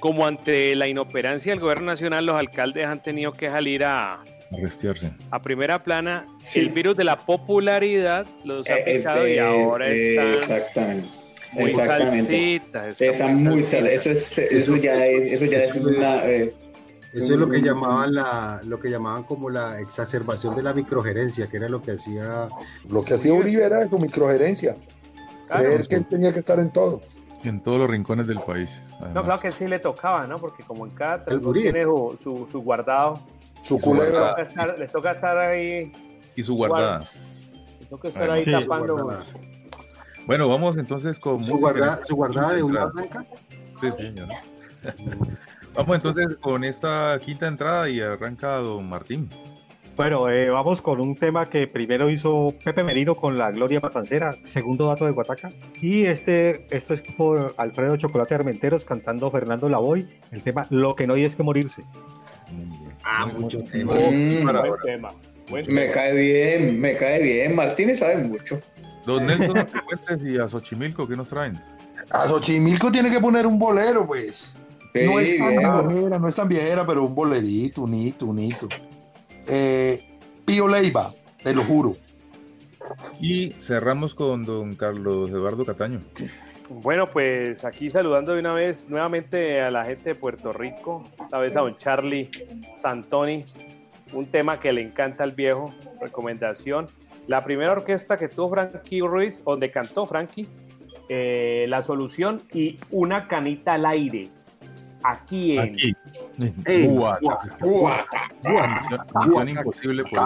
como ante la inoperancia del gobierno nacional, los alcaldes han tenido que salir a, a restearse. a primera plana. Sí. El virus de la popularidad los ha Eh, eh, picado y eh, ahora eh, están exactamente. muy exactamente. salsitas. Está muy sal- salsitas. eso es eso ya es eso ya es una eh, Eso es lo que llamaban la, lo que llamaban como la exacerbación de la microgerencia, que era lo que hacía Lo que hacía Uribe era su microgerencia. Claro. Creer que él tenía que estar en todo. En todos los rincones del país. No, claro que sí le tocaba, ¿no? Porque como en cada tiene su, su, su guardado, Su culebra. les toca estar ahí, Y su guardada. les toca estar ahí. Sí, tapando. Bueno, vamos entonces con su, música. guarda, su guardada de una blanca. Sí, sí, ya. Vamos entonces con esta quinta entrada y arranca don Martín. Bueno, eh, vamos con un tema que primero hizo Pepe Merino con la Gloria Matancera, segundo dato de Guataca. Y este, esto es por Alfredo Chocolate Armenteros cantando Fernando Lavoy, el tema Lo que no hay es que morirse. Ah, mucho tema. mm, Buen tema. buen me tema. cae bien, me cae bien. Martínez sabe mucho. Don Nelson Fuentes y a Xochimilco, ¿qué nos traen? A Xochimilco tiene que poner un bolero, pues. No es tan bien. viejera, no es tan viejera, pero un bolerito, un hito, un hito. Eh, Pío Leiva, te lo juro. Y cerramos con don Carlos Eduardo Cataño. Bueno, pues aquí saludando de una vez nuevamente a la gente de Puerto Rico, esta vez a don Charlie Santoni, un tema que le encanta al viejo, recomendación. La primera orquesta que tuvo Frankie Ruiz, donde cantó Frankie, eh, La Solución y Una Canita al Aire. Aquí en Aquí. Misión, imposible por.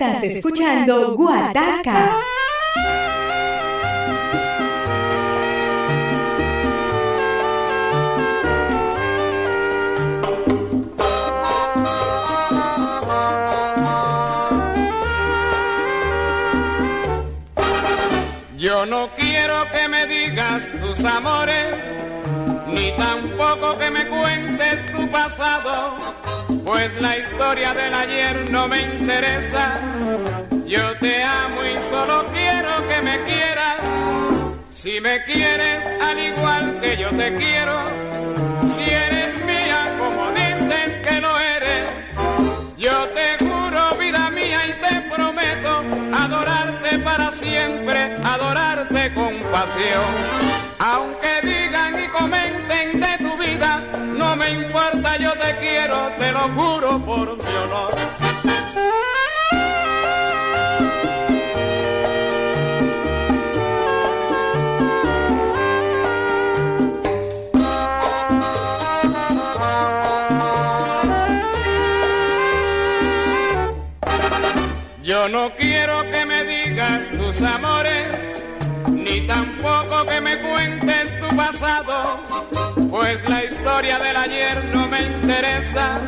Estás escuchando Guataca. Yo no quiero que me digas tus amores, ni tampoco que me cuentes tu pasado, pues la historia del ayer no me interesa. Yo te amo y solo quiero que me quieras. Si me quieres al igual que yo te quiero, si eres mía como dices que lo eres, yo te juro vida mía y te prometo adorarte para siempre, adorarte con pasión. Aunque digan y comenten te quiero, te lo juro por mi honor. Yo no quiero que me digas tus amores, ni tampoco que me cuentes pasado, pues la historia del ayer no me interesa.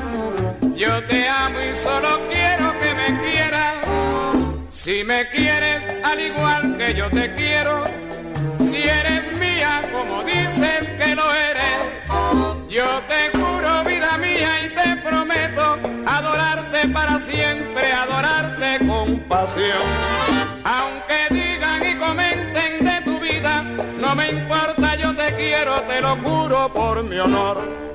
Yo te amo y solo quiero que me quieras. Si me quieres al igual que yo te quiero, si eres mía como dices que lo eres, yo te juro vida mía y te prometo adorarte para siempre, adorarte con pasión. Aunque digan y comenten de tu vida, no me interesa quiero, te lo juro por mi honor.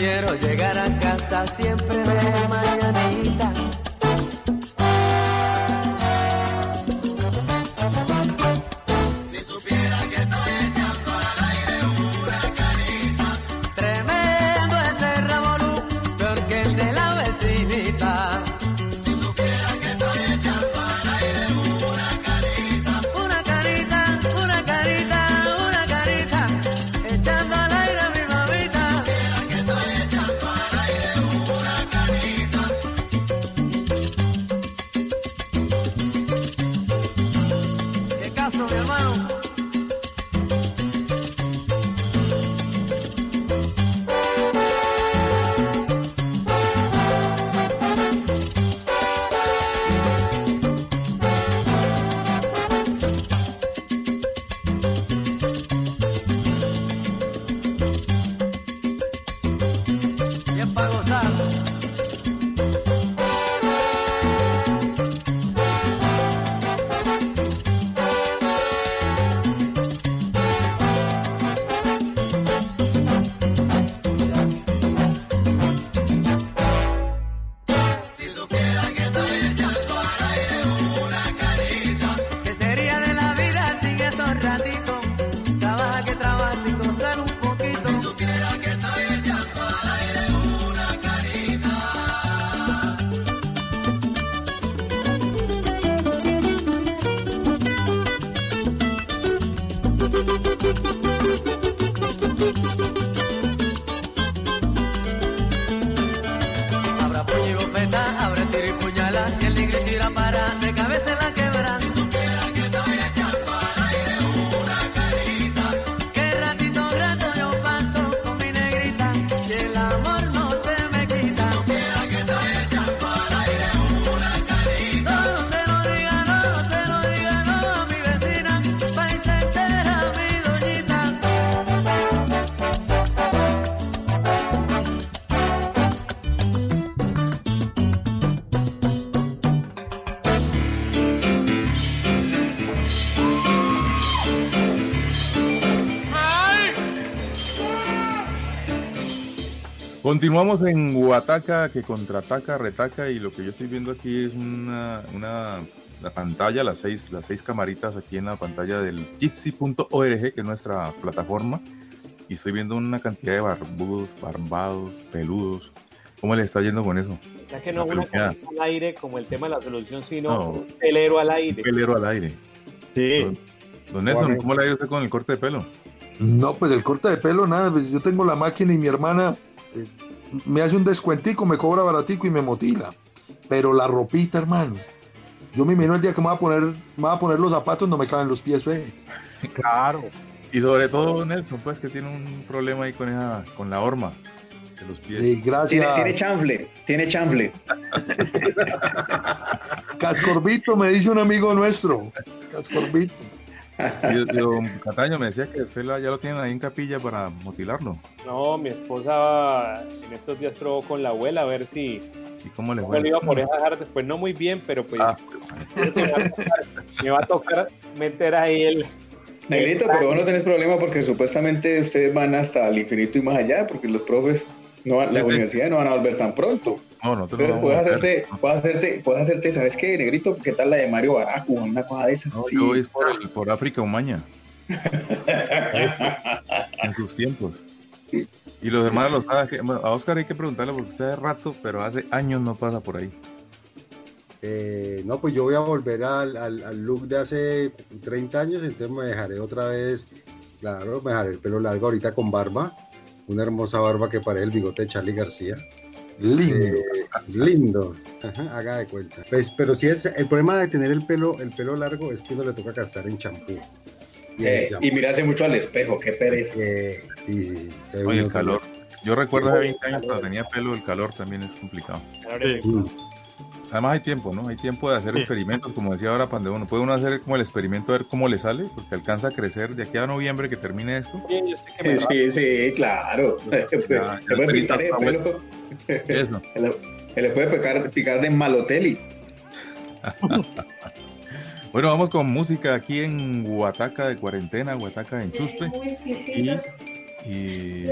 Quiero llegar a casa siempre de mañanita. Continuamos en Huataca, que contraataca, retaca, y lo que yo estoy viendo aquí es una, una la pantalla, las seis, las seis camaritas aquí en la pantalla del gypsy.org, que es nuestra plataforma, y estoy viendo una cantidad de barbudos, barbados, peludos. ¿Cómo le está yendo con eso? O sea que no una al aire como el tema de la solución, sino No. un pelero al aire. Pelero al aire. Sí. Don, don Nelson, ¿cómo le ha ido usted con el corte de pelo? No, pues el corte de pelo, nada, pues yo tengo la máquina y mi hermana eh, me hace un descuentico, me cobra baratico y me motila. Pero la ropita, hermano, yo me imagino el día que me voy a poner, me voy a poner los zapatos, no me caben los pies, fe. Claro. Y sobre todo Nelson, pues que tiene un problema ahí con, esa, con la horma de los pies. Sí, gracias. Tiene, tiene chanfle, tiene chanfle. Cascorbito, me dice un amigo nuestro. Cascorbito. Y, y don Cataño me decía que la- ya lo tienen ahí en capilla para mutilarlo. No, mi esposa en estos días probó con la abuela a ver si ¿Y cómo le me fue? lo iba por esa dejar después. No muy bien, pero pues Ah. me, va a tocar, meter ahí el. Negrito, pero vos no tenés problema porque supuestamente ustedes van hasta el infinito y más allá, porque los profes, no van, Sí, universidades no van a volver tan pronto. No, no te lo Pero vamos puedes a hacerte, puedes hacerte, puedes hacerte, ¿sabes qué, Negrito? ¿Qué tal la de Mario Barajo? Una cosa de esas. No, sí. yo voy por, el- por África Umaña. Eso, en sus tiempos. Y los hermanos los saben que- bueno, a Oscar hay que preguntarle porque usted hace rato, pero hace años no pasa por ahí. Eh, no, pues yo voy a volver al, al- al look de hace 30 años, entonces me dejaré otra vez, claro, me dejaré el pelo largo ahorita con barba, una hermosa barba que parece el bigote de Charlie García. Lindo. Eh, lindo, Ajá, haga de cuenta. Pues, pero si es, el problema de tener el pelo, el pelo largo es que uno le toca gastar en champú. Y, Eh, y mirarse mucho al espejo, qué pereza. eh, sí, sí, sí, que Oye, el calor. Yo recuerdo hace Oye, 20 años cuando tenía pelo, el calor también es complicado. Mm. Además hay tiempo, ¿no? Hay tiempo de hacer experimentos, como decía ahora Pandeo. Puede uno hacer como el experimento a ver cómo le sale, porque alcanza a crecer de aquí a noviembre que termine esto. Sí, sí, claro. Eso. Se le- puede picar, picar de malotelli. Bueno, vamos con música aquí en Huataca de cuarentena, Huataca en Chuspe. Y, y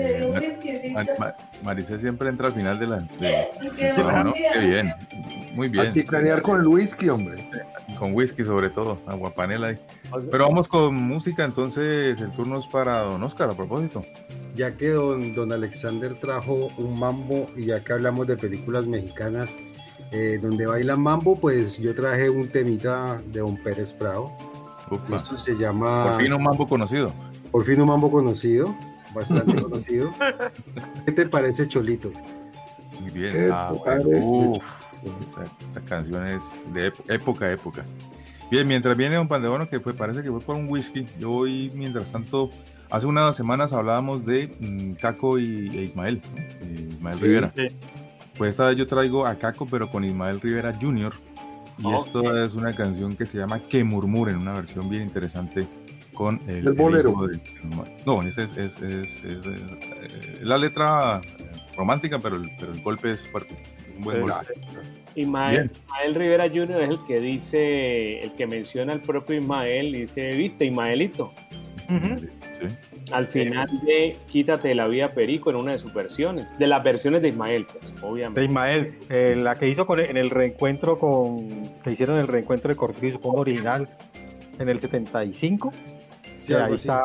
Ma- Ma- Maricé siempre entra al final de la. programa, ¿no? Qué bien, muy bien. A chicanear con el whisky, hombre. Con whisky sobre todo, aguapanela ahí. Pero vamos con música, entonces el turno es para Don Oscar a propósito. ya que don, don Alexander trajo un mambo y ya que hablamos de películas mexicanas eh, donde bailan mambo, pues yo traje un temita de don Pérez Prado. Upa. Esto se llama... Por fin un mambo conocido. Por fin un mambo conocido, bastante conocido. ¿Qué te parece, Cholito? Muy bien. ¿Qué Ah, te parece? uf, esa, esa canción es de ép- época, época. Bien, mientras viene Don Pandeono, que fue, parece que fue por un whisky, yo voy, mientras tanto, hace unas semanas hablábamos de mm, Caco y, e Ismael, ¿no? Eh, Ismael Sí. Rivera. Pues esta vez yo traigo a Caco, pero con Ismael Rivera Jr. Y Ok. esto es una canción que se llama Que Murmuren, una versión bien interesante con el, El bolero. de- no, esa es, es- es- es, eh, la letra eh, romántica, pero el, pero el golpe es fuerte. Un buen golpe. Ismael, Bien. Ismael Rivera Jr. es el que dice, el que menciona al propio Ismael, dice, viste, Ismaelito. Al final de Quítate de la vida Perico en una de sus versiones, de las versiones de Ismael, pues, obviamente. De Ismael, eh, la que hizo con, en el reencuentro con. que hicieron el reencuentro de Cortés, supongo original, en el 75. Sí, ahí así. está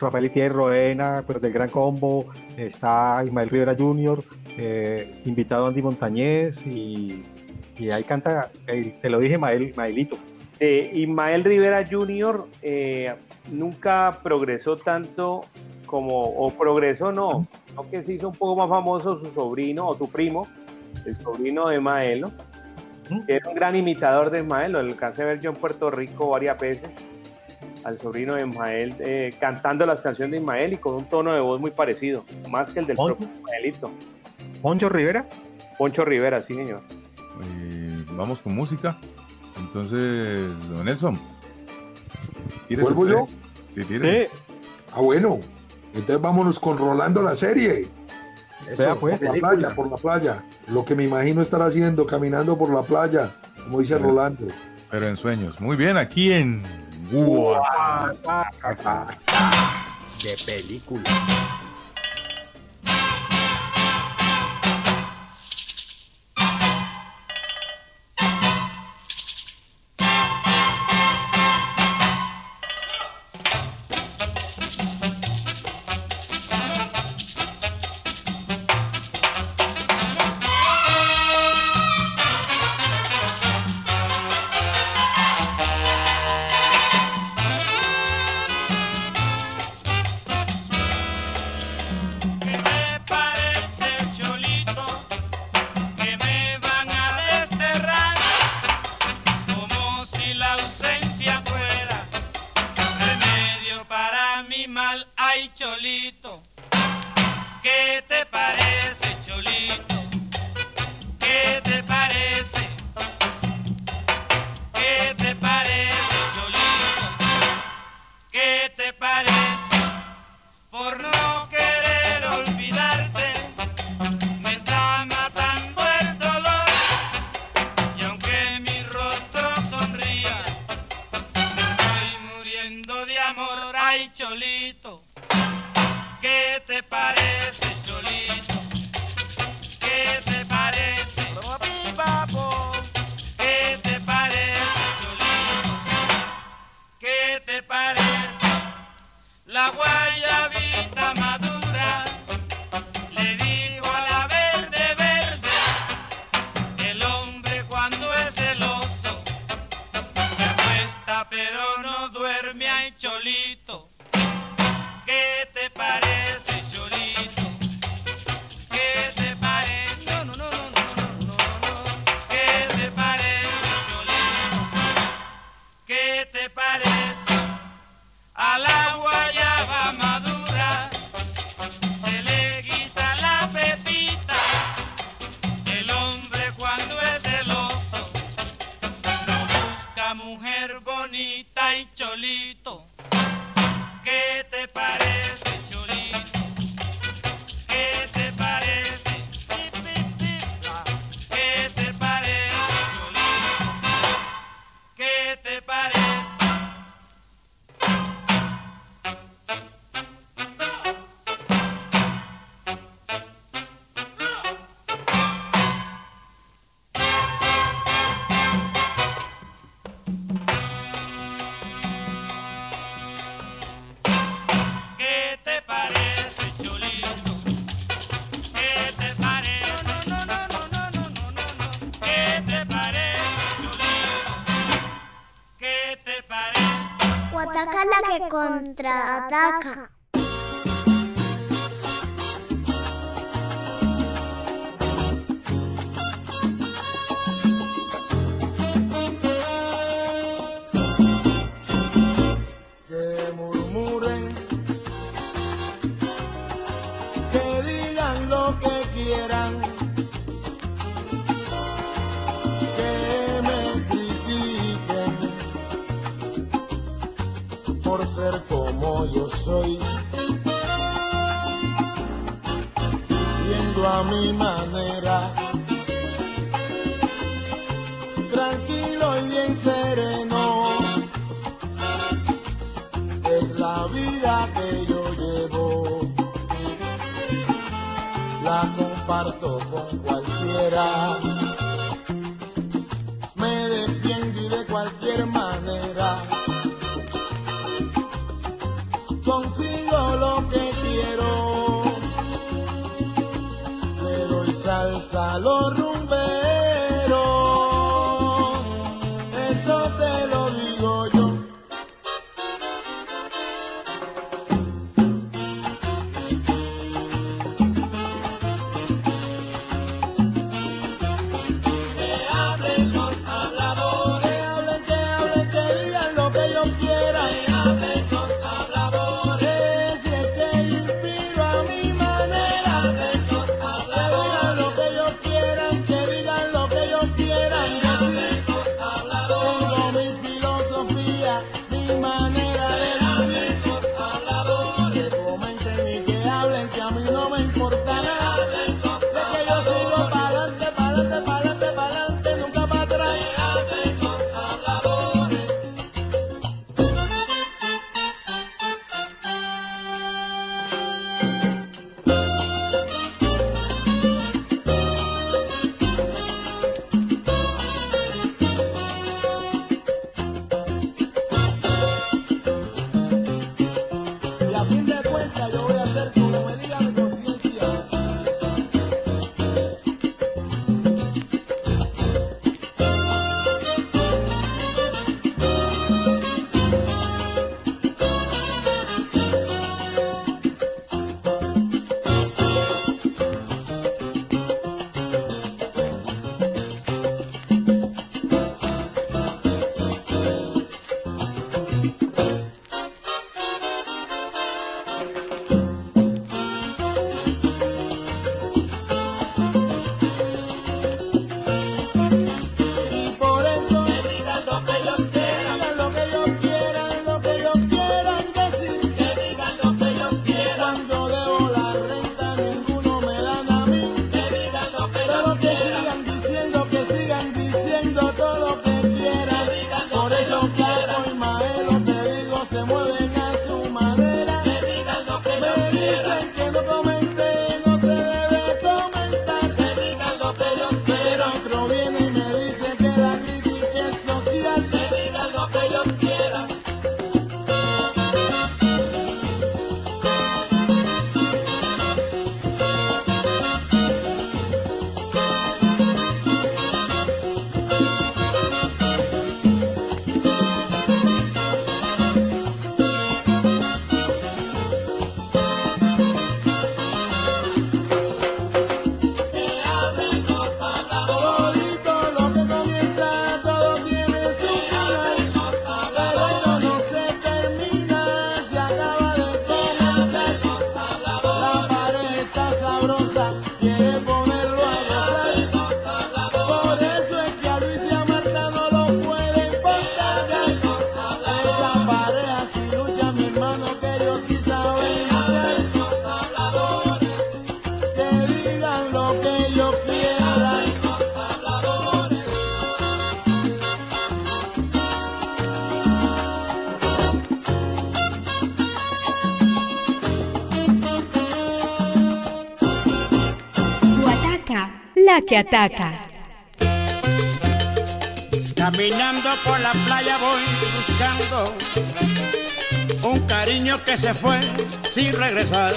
Rafael Itier Roena, pues del Gran Combo, está Ismael Rivera Jr., eh, invitado Andy Montañez, y, y ahí canta, eh, te lo dije, Ismael, Ismaelito. Eh, Ismael Rivera Jr. nunca progresó tanto como, o progresó no, no que se hizo un poco más famoso su sobrino o su primo, el sobrino de Maelo, que era un gran imitador de Ismael, lo alcancé a ver yo en Puerto Rico varias veces, al sobrino de Ismael eh, cantando las canciones de Ismael y con un tono de voz muy parecido, más que el del ¿Poncho? propio Ismaelito. ¿Poncho Rivera? Poncho Rivera, sí señor. Eh, vamos con música. Entonces, Don Nelson. ¿Vuelvo yo? Sí, tírese. Ah, bueno. Entonces vámonos con Rolando la serie. Eso, Vea, pues. por la película. playa, por la playa. Lo que me imagino estar haciendo, caminando por la playa, como dice. Rolando. Pero en sueños. Muy bien, aquí en Guataca. De película. Ay Cholito, ¿qué te parece Cholito? Paraguay. Que ataca. Caminando por la playa voy buscando un cariño que se fue sin regresar.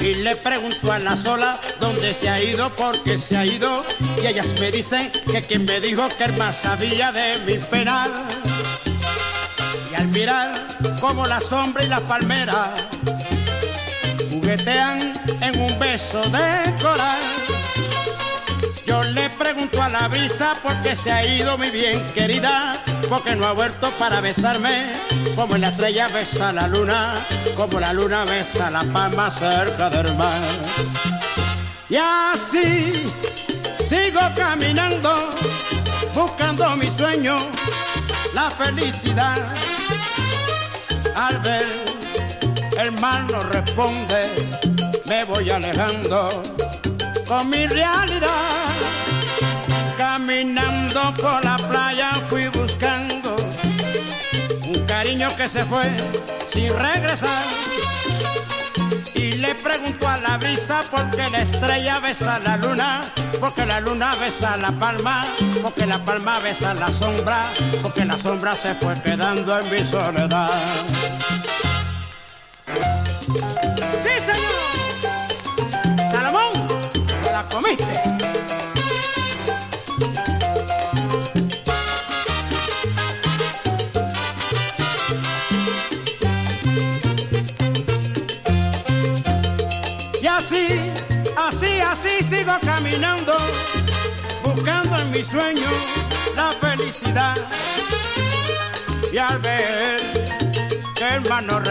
Y le pregunto a la sola dónde se ha ido, porque se ha ido. Y ellas me dicen que quien me dijo que el más sabía de mi penal. Y al mirar como la sombra y la palmera juguetean en un beso de coral. Yo le pregunto a la brisa por qué se ha ido mi bien querida, porque no ha vuelto para besarme, como la estrella besa la luna, como la luna besa la palma cerca del mar. Y así sigo caminando, buscando mi sueño, la felicidad. Al ver el mal no responde, me voy alejando con mi realidad. Caminando por la playa fui buscando un cariño que se fue sin regresar. Y le pregunto a la brisa por qué la estrella besa la luna, porque la luna besa la palma, porque la palma besa la sombra, porque la sombra se fue quedando en mi soledad.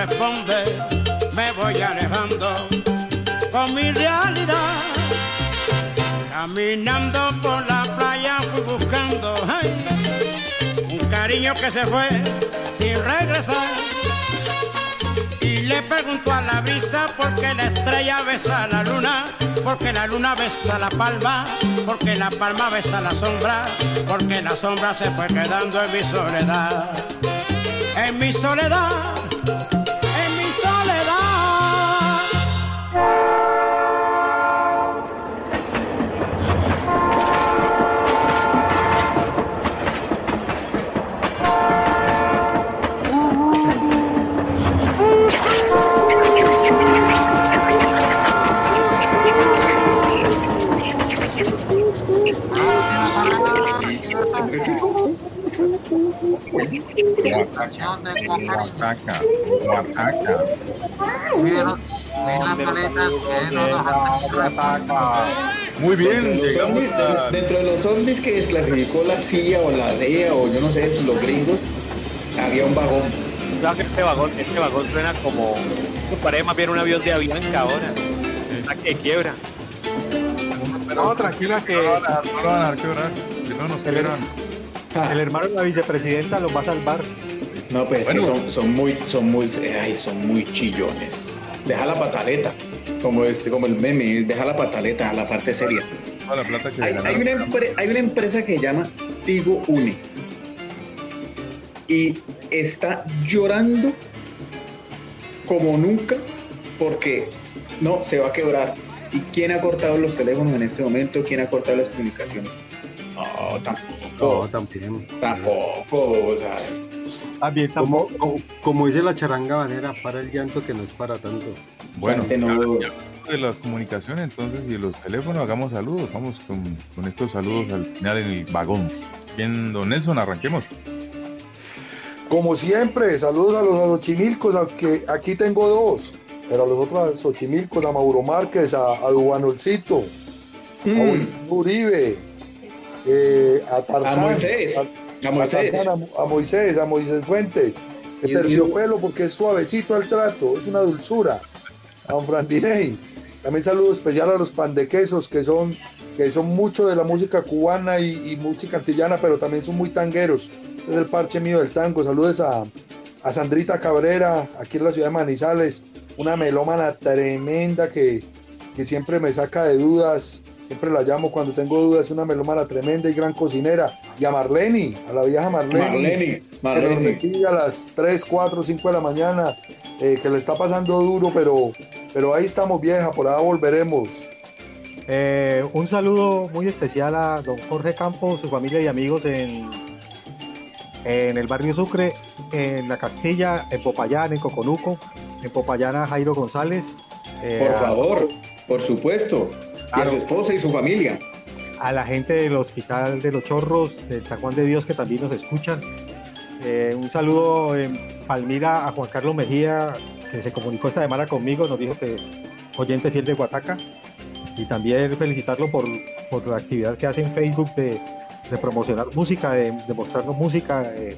Responde, me voy alejando con mi realidad. Caminando por la playa fui buscando un cariño que se fue sin regresar. Y le pregunto a la brisa por qué la estrella besa la luna, porque la luna besa la palma, porque la palma besa la sombra, porque la sombra se fue quedando en mi soledad. En mi soledad, Oaxaca, Oaxaca. Muy bien, Dentro de los llegamos zombies- a- Dentro de los zombies que desclasificó la CIA o la DEA o yo no sé, los gringos, había un vagón. Claro que este vagón, este vagón suena como. Parece más bien un avión de Avianca ahora. Está que quiebra. No, tranquila que No van a no lo van a dejar quebrar, que no nos El- hermano de la vicepresidenta los va a salvar. No, pues es que Bueno. son, son muy, son muy, ay, son muy chillones. Deja la pataleta, como este, como el meme, deja la pataleta a la parte seria. La plata que Hay, una empre- hay una empresa que se llama Tigo Une y está llorando como nunca porque no se va a quebrar. ¿Y quién ha cortado los teléfonos en este momento? ¿Quién ha cortado las comunicaciones? No, tampoco. No, también. Tampoco, o sea, También, Como, como, como dice la charanga banera, para el llanto que no es para tanto. Bueno, de las comunicaciones entonces y de los teléfonos, hagamos saludos. Vamos con, con estos saludos al final en el vagón. Bien, don Nelson, arranquemos. Como siempre, saludos a los Xochimilcos, aunque aquí tengo dos, pero a los otros Xochimilcos, a Mauro Márquez, a, a Duanolcito, a Wilson Uribe, eh, a Tarzán, A Moisés, a, a Moisés. Tarzán, a- a Moisés, a Moisés Fuentes, el terciopelo porque es suavecito al trato, es una dulzura, a Don Frantiney. También saludo especial a los pandequesos que son, que son mucho de la música cubana y, y música antillana, pero también son muy tangueros. Es el parche mío del tango. Saludos a, a Sandrita Cabrera, aquí en la ciudad de Manizales, una melómana tremenda que, que siempre me saca de dudas. Siempre la llamo cuando tengo dudas, es una melómana tremenda y gran cocinera. Y a Marleni, a la vieja Marleni. Marleni, Que a las 3, 4, 5 de la mañana, eh, que le está pasando duro, pero, pero ahí estamos vieja, por ahí volveremos. Eh, un saludo muy especial a don Jorge Campos, su familia y amigos en, en el barrio Sucre, en la Castilla, en Popayán, en Coconuco, en Popayán a Jairo González. eh, Por a- favor, por supuesto. Y a su esposa y su familia. a la gente del Hospital de los Chorros, de San Juan de Dios, que también nos escuchan. Eh, un saludo en Palmira a Juan Carlos Mejía, que se comunicó esta semana conmigo, nos dijo que oyente fiel de Guataca. Y también felicitarlo por, por la actividad que hace en Facebook de, de promocionar música, de, de mostrarnos música, eh,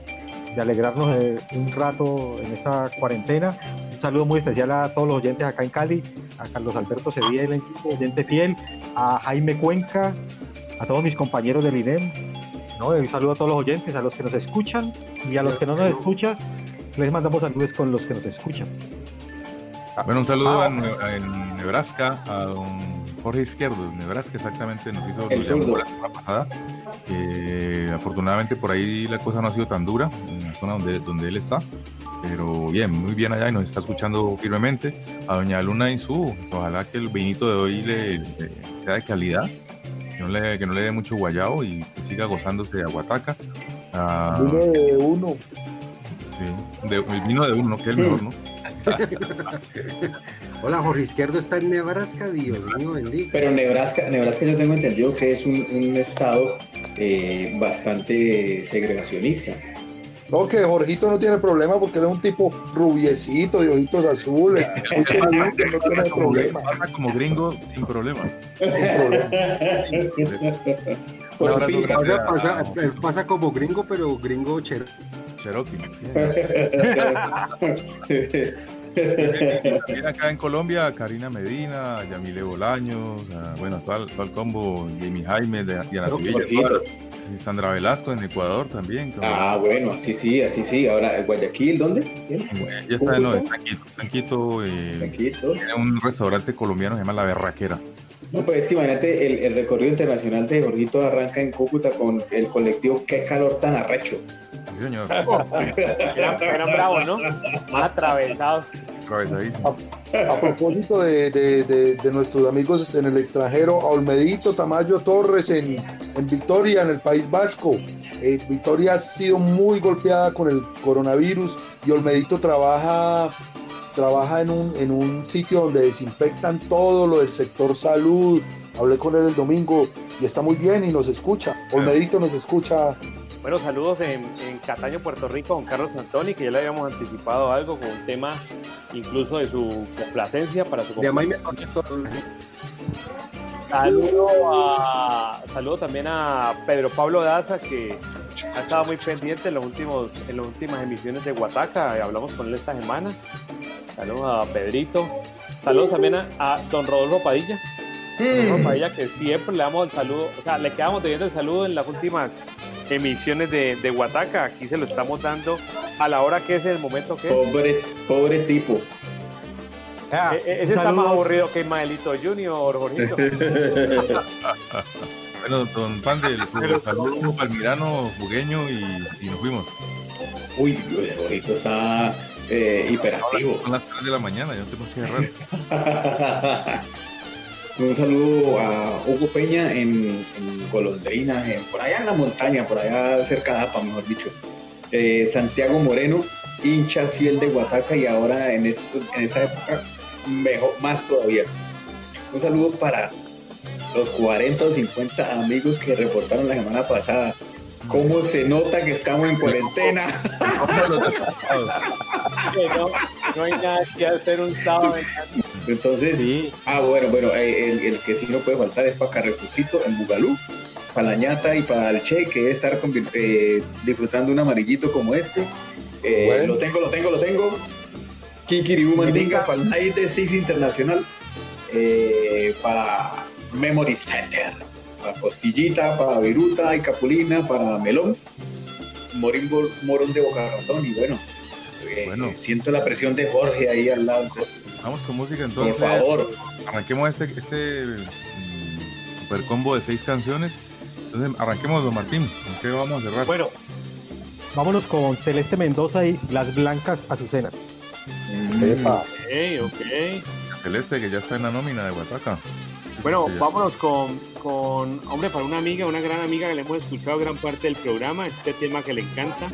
de alegrarnos eh, un rato en esta cuarentena. Un saludo muy especial a todos los oyentes acá en Cali, a Carlos Alberto Sevilla, el equipo oyente fiel, a Jaime Cuenca, a todos mis compañeros del INEM. ¿no? Un saludo a todos los oyentes, a los que nos escuchan y a los que no nos escuchan, les mandamos saludos con los que nos escuchan. Bueno, un saludo Ah. en, en Nebraska a don Jorge Izquierdo. Nebraska exactamente nos hizo El la semana pasada. Eh, afortunadamente por ahí la cosa no ha sido tan dura en la zona donde, donde él está. Pero bien, muy bien allá y nos está escuchando firmemente. A doña Luna Insú, ojalá que el vinito de hoy le, le- sea de calidad, que no, le, que no le dé mucho guayao y que siga gozándose de aguataca. Ah, de uno. sí, de- el vino de uno, que es el mejor, ¿no? Hola, Jorge Izquierdo está en Nebraska, Dios mío, bendito. Pero Nebraska, Nebraska yo tengo entendido que es un, un estado eh, bastante segregacionista. No, que Jorgito no tiene problema porque él es un tipo rubiecito, de ojitos azules. No tiene problema. Habla como gringo sin problema. Sin problema. A- Pasa, pasa como gringo, pero gringo chero. Cherokee. También acá en Colombia, Karina Medina, Yamile Bolaños, a, bueno, todo el, todo el combo, Jamie Jaime, de, Diana Sandra Velasco en Ecuador también. Ah, bueno, así sí, así sí. Ahora, Guayaquil, ¿dónde? Ella está, no, está en Quito, está en Quito, eh, tiene un restaurante colombiano que se llama La Berraquera. No, pues es que imagínate, el, el recorrido internacional de Jorgito arranca en Cúcuta con el colectivo Qué calor tan arrecho. Señor. Eran, eran bravos, ¿no? Más atravesados. Atravesadísimo. A propósito de, de- de- de nuestros amigos en el extranjero, a Olmedito Tamayo Torres en, en Victoria, en el País Vasco. Eh, Victoria ha sido muy golpeada con el coronavirus y Olmedito trabaja, trabaja en, un, en un sitio donde desinfectan todo lo del sector salud. Hablé con él el domingo y está muy bien y nos escucha. Olmedito nos escucha. Bueno, saludos en, en Cataño, Puerto Rico, don Carlos Antoni, que ya le habíamos anticipado algo con un tema incluso de su complacencia para su Saludo, a, saludo también a Pedro Pablo Daza, que ha estado muy pendiente en, los últimos, en las últimas emisiones de Guataca. Hablamos con él esta semana. Saludos a Pedrito. Saludos también a, a don Rodolfo Padilla. Rodolfo Padilla, que siempre le damos el saludo, o sea, le quedamos debiendo el saludo en las últimas emisiones de, de Guataca. Aquí se lo estamos dando a la hora que es el momento que es. Pobre, pobre tipo. E- e- ese está más aburrido que Ismaelito Junior, Jorgito. Bueno, don Pandel, saludos palmirano, jugueño y, y nos fuimos. Uy, Jorgito está eh, hiperactivo. Son las 3 de la mañana, yo no tengo que agarrar. Un saludo a Hugo Peña en, en por allá en la montaña, por allá cerca de Apa, mejor dicho. Eh, Santiago Moreno, hincha fiel de Guataca y ahora en, esto, en esa época mejor, más todavía. Un saludo para los 40 o 50 amigos que reportaron la semana pasada. ¿Cómo se nota que estamos en cuarentena? No, no hay nada que hacer un sábado. Entonces, ah, bueno, bueno, eh, el, el que sí no puede faltar es para Carrefourcito en Bugalú, para la ñata y para el Che, que debe estar eh, disfrutando un amarillito como este. Eh, Bueno. Lo tengo, lo tengo, lo tengo. Kikiribu Mandinga para el Night de Six Internacional, eh, para Memory Center, para Postillita, para Viruta y Capulina, para Melón, Morimbo, Morón de Boca Ratón y bueno, eh, siento la presión de Jorge ahí al lado. entonces, Vamos con música entonces. Por favor. Arranquemos este, este mm, super combo de seis canciones. Entonces, arranquemos, don Martín. ¿Con qué vamos a cerrar? Bueno, vámonos con Celeste Mendoza y Las Blancas Azucenas. Epa. Ok, ok. Celeste, que ya está en la nómina de Guataca. Bueno, Ya. vámonos con, con, hombre, para una amiga, una gran amiga que le hemos escuchado gran parte del programa, este tema que le encanta,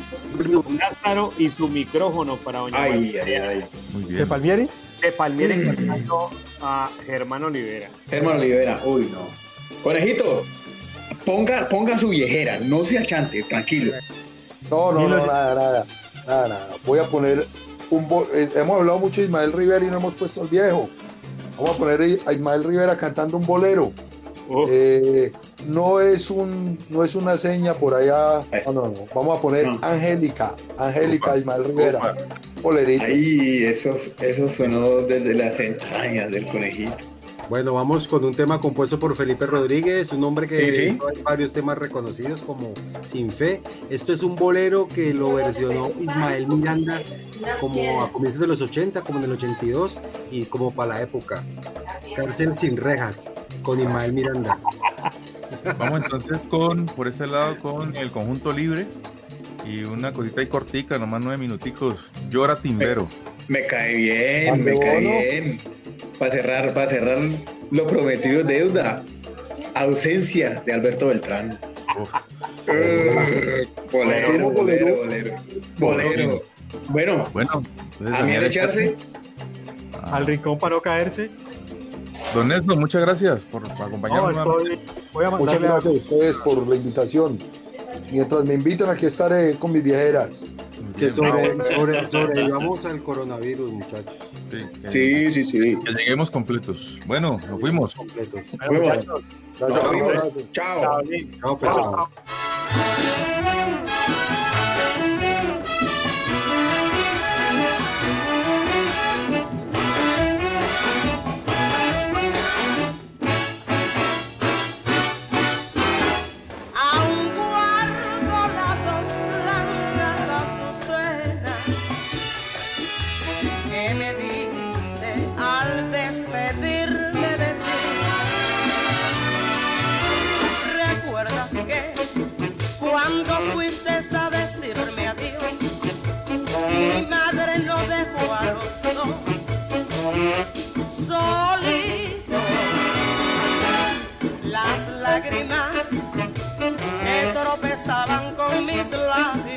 Lázaro y su micrófono para doña Ay, ay, ay. Muy bien. ¿De Palmieri? De Palmieri encantando a Germán Olivera. Germán Olivera, uy, no. Conejito, ponga, ponga su viejera, no se achante, tranquilo. No, no, no, nada, nada, nada, nada. Voy a poner un... eh, hemos hablado mucho de Ismael Rivera y no hemos puesto al viejo. Vamos a poner a Ismael Rivera cantando un bolero. Eh, no es un no es una seña por allá. No, no, no. Vamos a poner Angélica. Angélica Ismael Rivera. Bolerito. Ahí, eso, eso sonó desde las entrañas del conejito. Bueno, vamos con un tema compuesto por Felipe Rodríguez, un hombre que Sí, varios temas reconocidos como Sin Fe. Esto es un bolero que lo versionó Ismael Miranda como a comienzos de los 80, como en el 82 y como para la época. Cárcel sin rejas con Ismael Miranda. Vamos entonces con, por este lado, con el conjunto libre y una cosita ahí cortica, nomás nueve minuticos. Llora Timbero. Me cae bien, me cae bien. Para cerrar, para cerrar lo prometido deuda. Ausencia de Alberto Beltrán. Eh, bolero, bolero, bolero, bolero. Bueno, Bueno, a mí al echarse. Al rincón para no caerse. Don Néstor, muchas gracias por No, acompañarnos. estoy- voy a Muchas gracias a ustedes por la invitación. Mientras me invitan, aquí estaré con mis viejeras. Que sobre, sobre, sobrevivamos al coronavirus, muchachos. Sí, sí, sí. Que lleguemos completos. Bueno, nos fuimos. Completos. Bueno, Gracias, Chao. abrazo. Chao. Chao, pues, chao. Tropezaban con mis labios,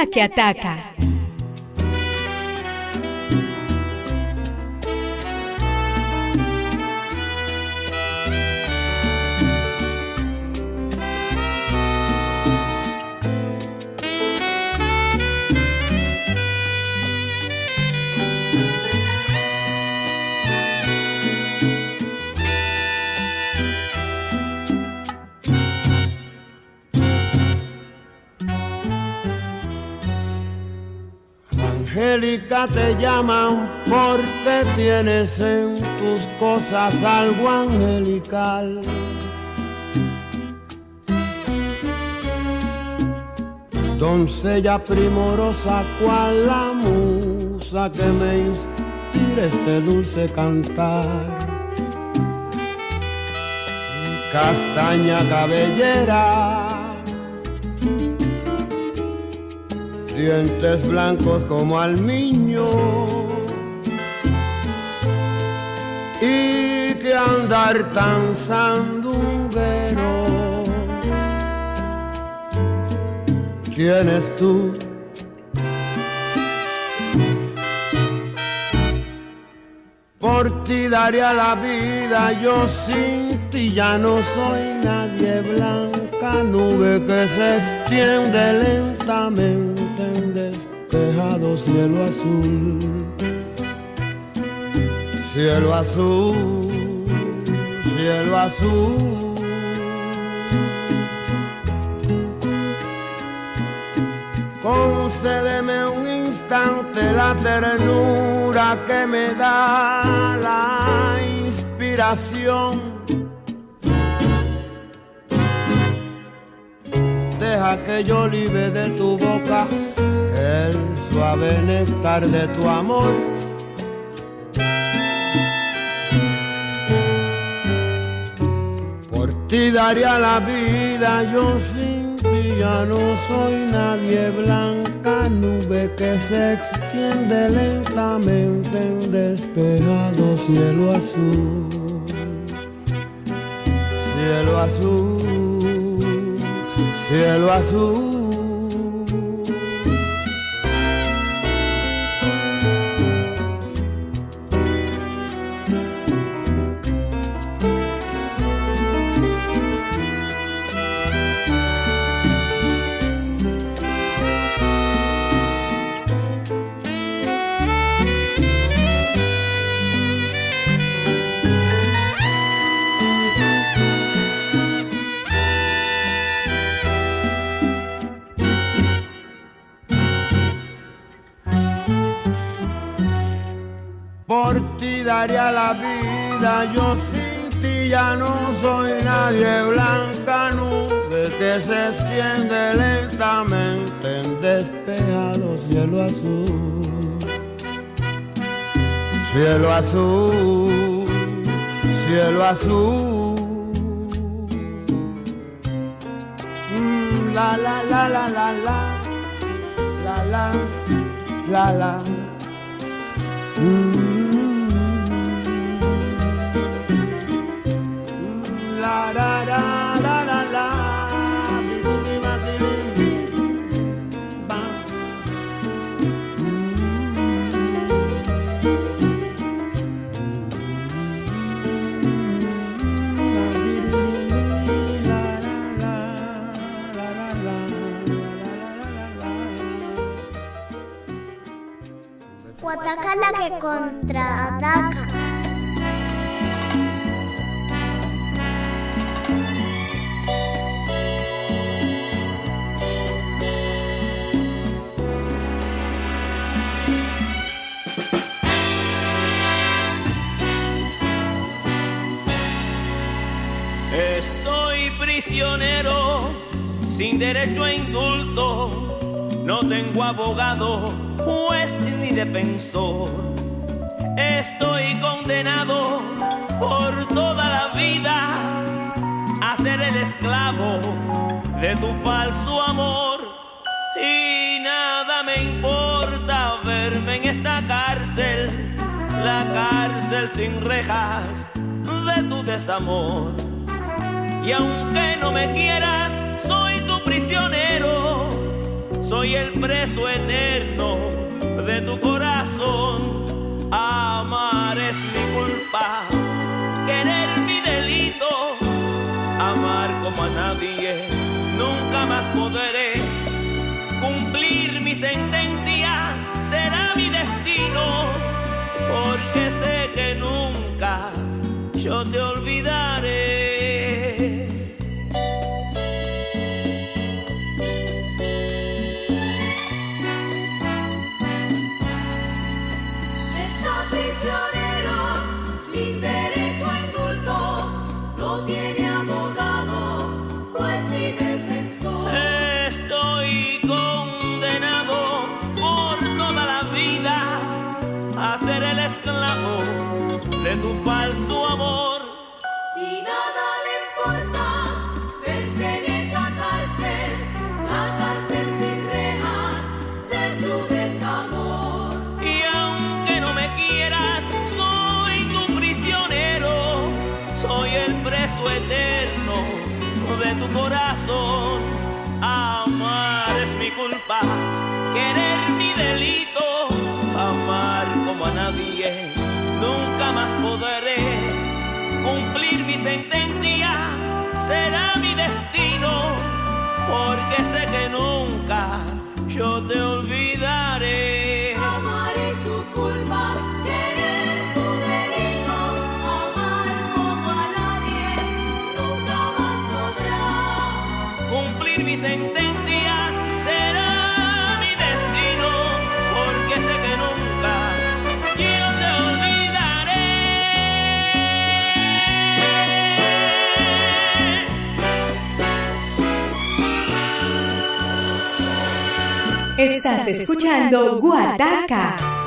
la que ataca. Llaman porque tienes en tus cosas algo angelical. Doncella primorosa, cual la musa que me inspira este dulce cantar. Castaña cabellera dientes blancos como al niño. Y que andar tan sandunguero tienes tú. Por ti daría la vida, yo sin ti ya no soy nadie. Blanca nube que se extiende lentamente en despejado cielo azul. Cielo azul, cielo azul. Concédeme un instante la ternura que me da la inspiración. Deja que yo libre de tu boca el suave néctar de tu amor. Por ti daría la vida, yo sin ti ya no soy nadie blanca nube que se extiende lentamente en despejado cielo azul. Cielo azul, cielo azul. Daría la vida, yo sin ti ya no soy nadie. Blanca nube que se extiende lentamente en despejado cielo azul. Cielo azul, cielo azul. Mm, la la la la la la, la la, la la. Mm. Guataca la que contraataca. Prisionero, sin derecho a indulto. No tengo abogado, juez ni defensor. Estoy condenado por toda la vida a ser el esclavo de tu falso amor. Y nada me importa verme en esta cárcel, la cárcel sin rejas de tu desamor. Y aunque no me quieras, soy tu prisionero. Soy el preso eterno de tu corazón. Amar es mi culpa, querer mi delito. Amar como a nadie, nunca más podré. Cumplir mi sentencia será mi destino. Porque sé que nunca yo te olvidaré. Sentencia será mi destino. Porque sé que nunca yo te olvidaré. Amar es su culpa, querer su delito, amar como a nadie, nunca más podrá. Cumplir mi sentencia Estás escuchando Guataca.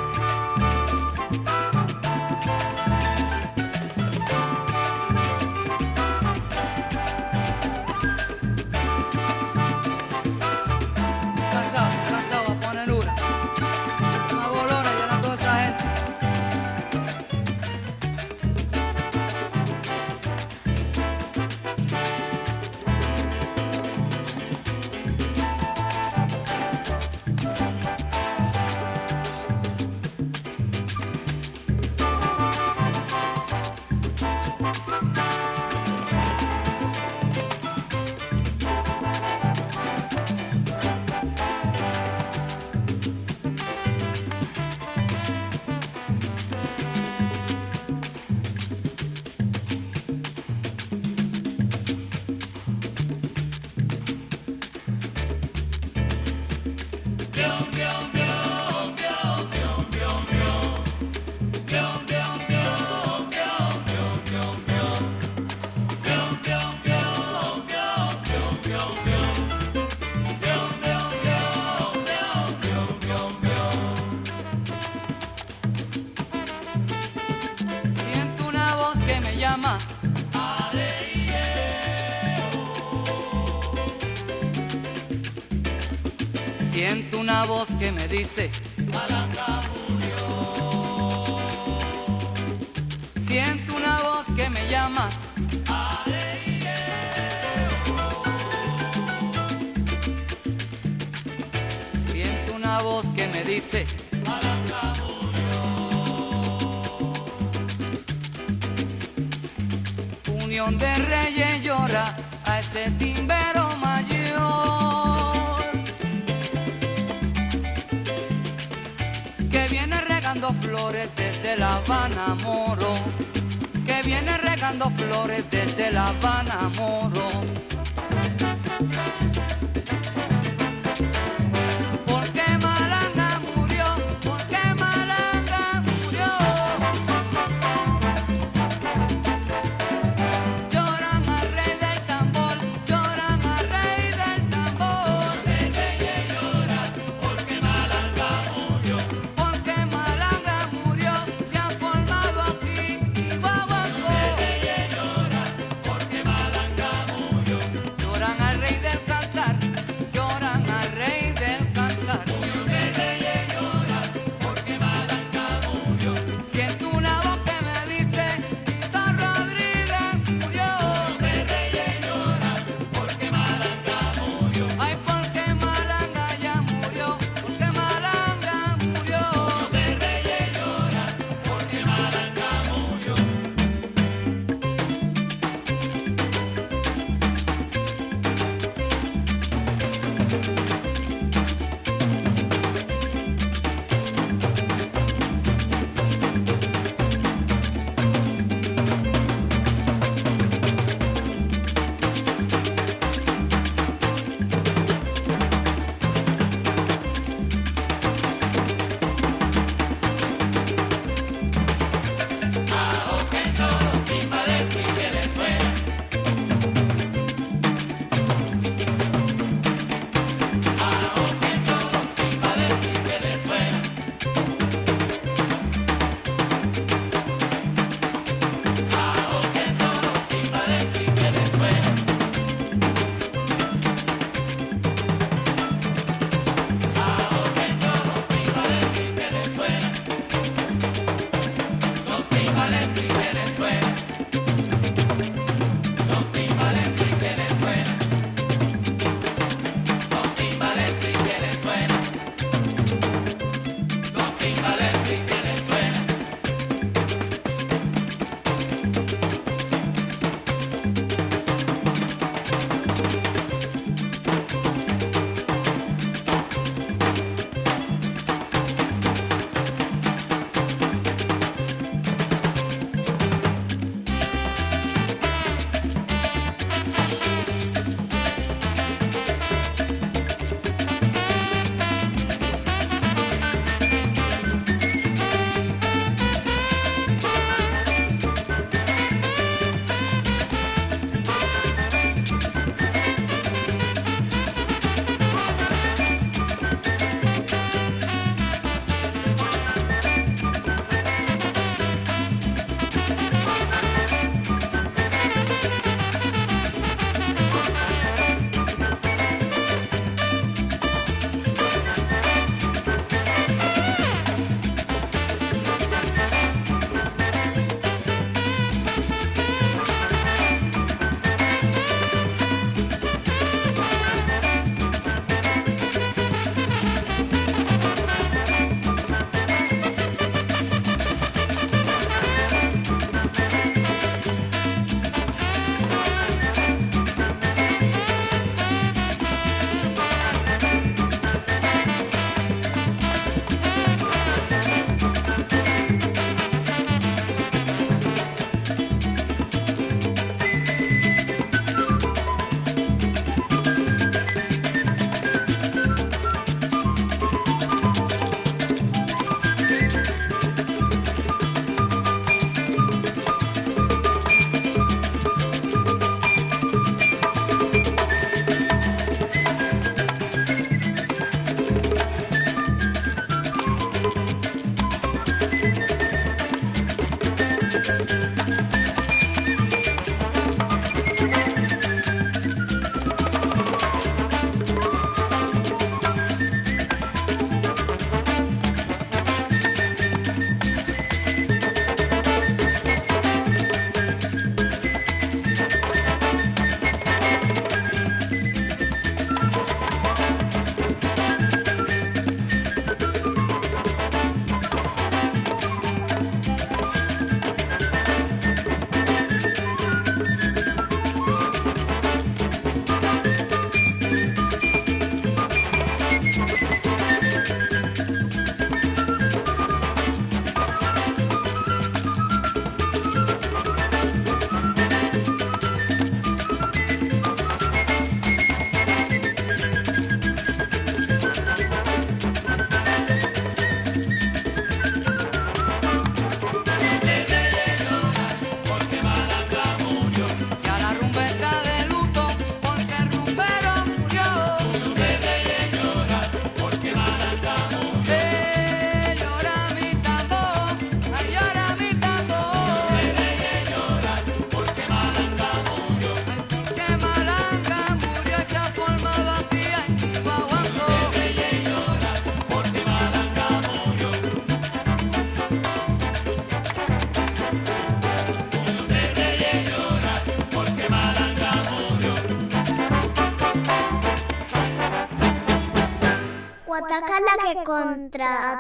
Voz que viene regando flores desde La Habana Moro.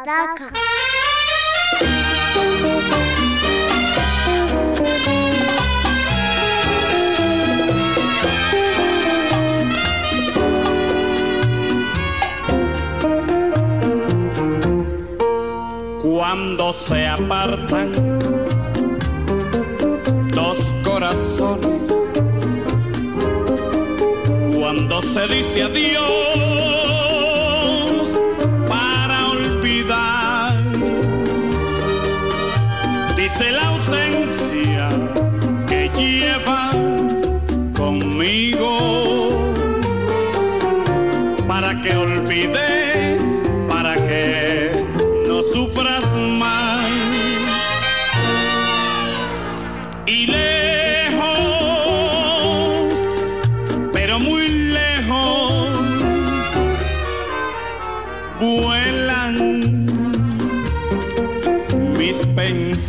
だか。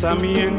pensamiento.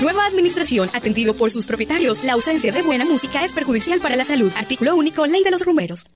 Nueva administración, atendido por sus propietarios. La ausencia de buena música es perjudicial para la salud. Artículo único, Ley de los Rumberos.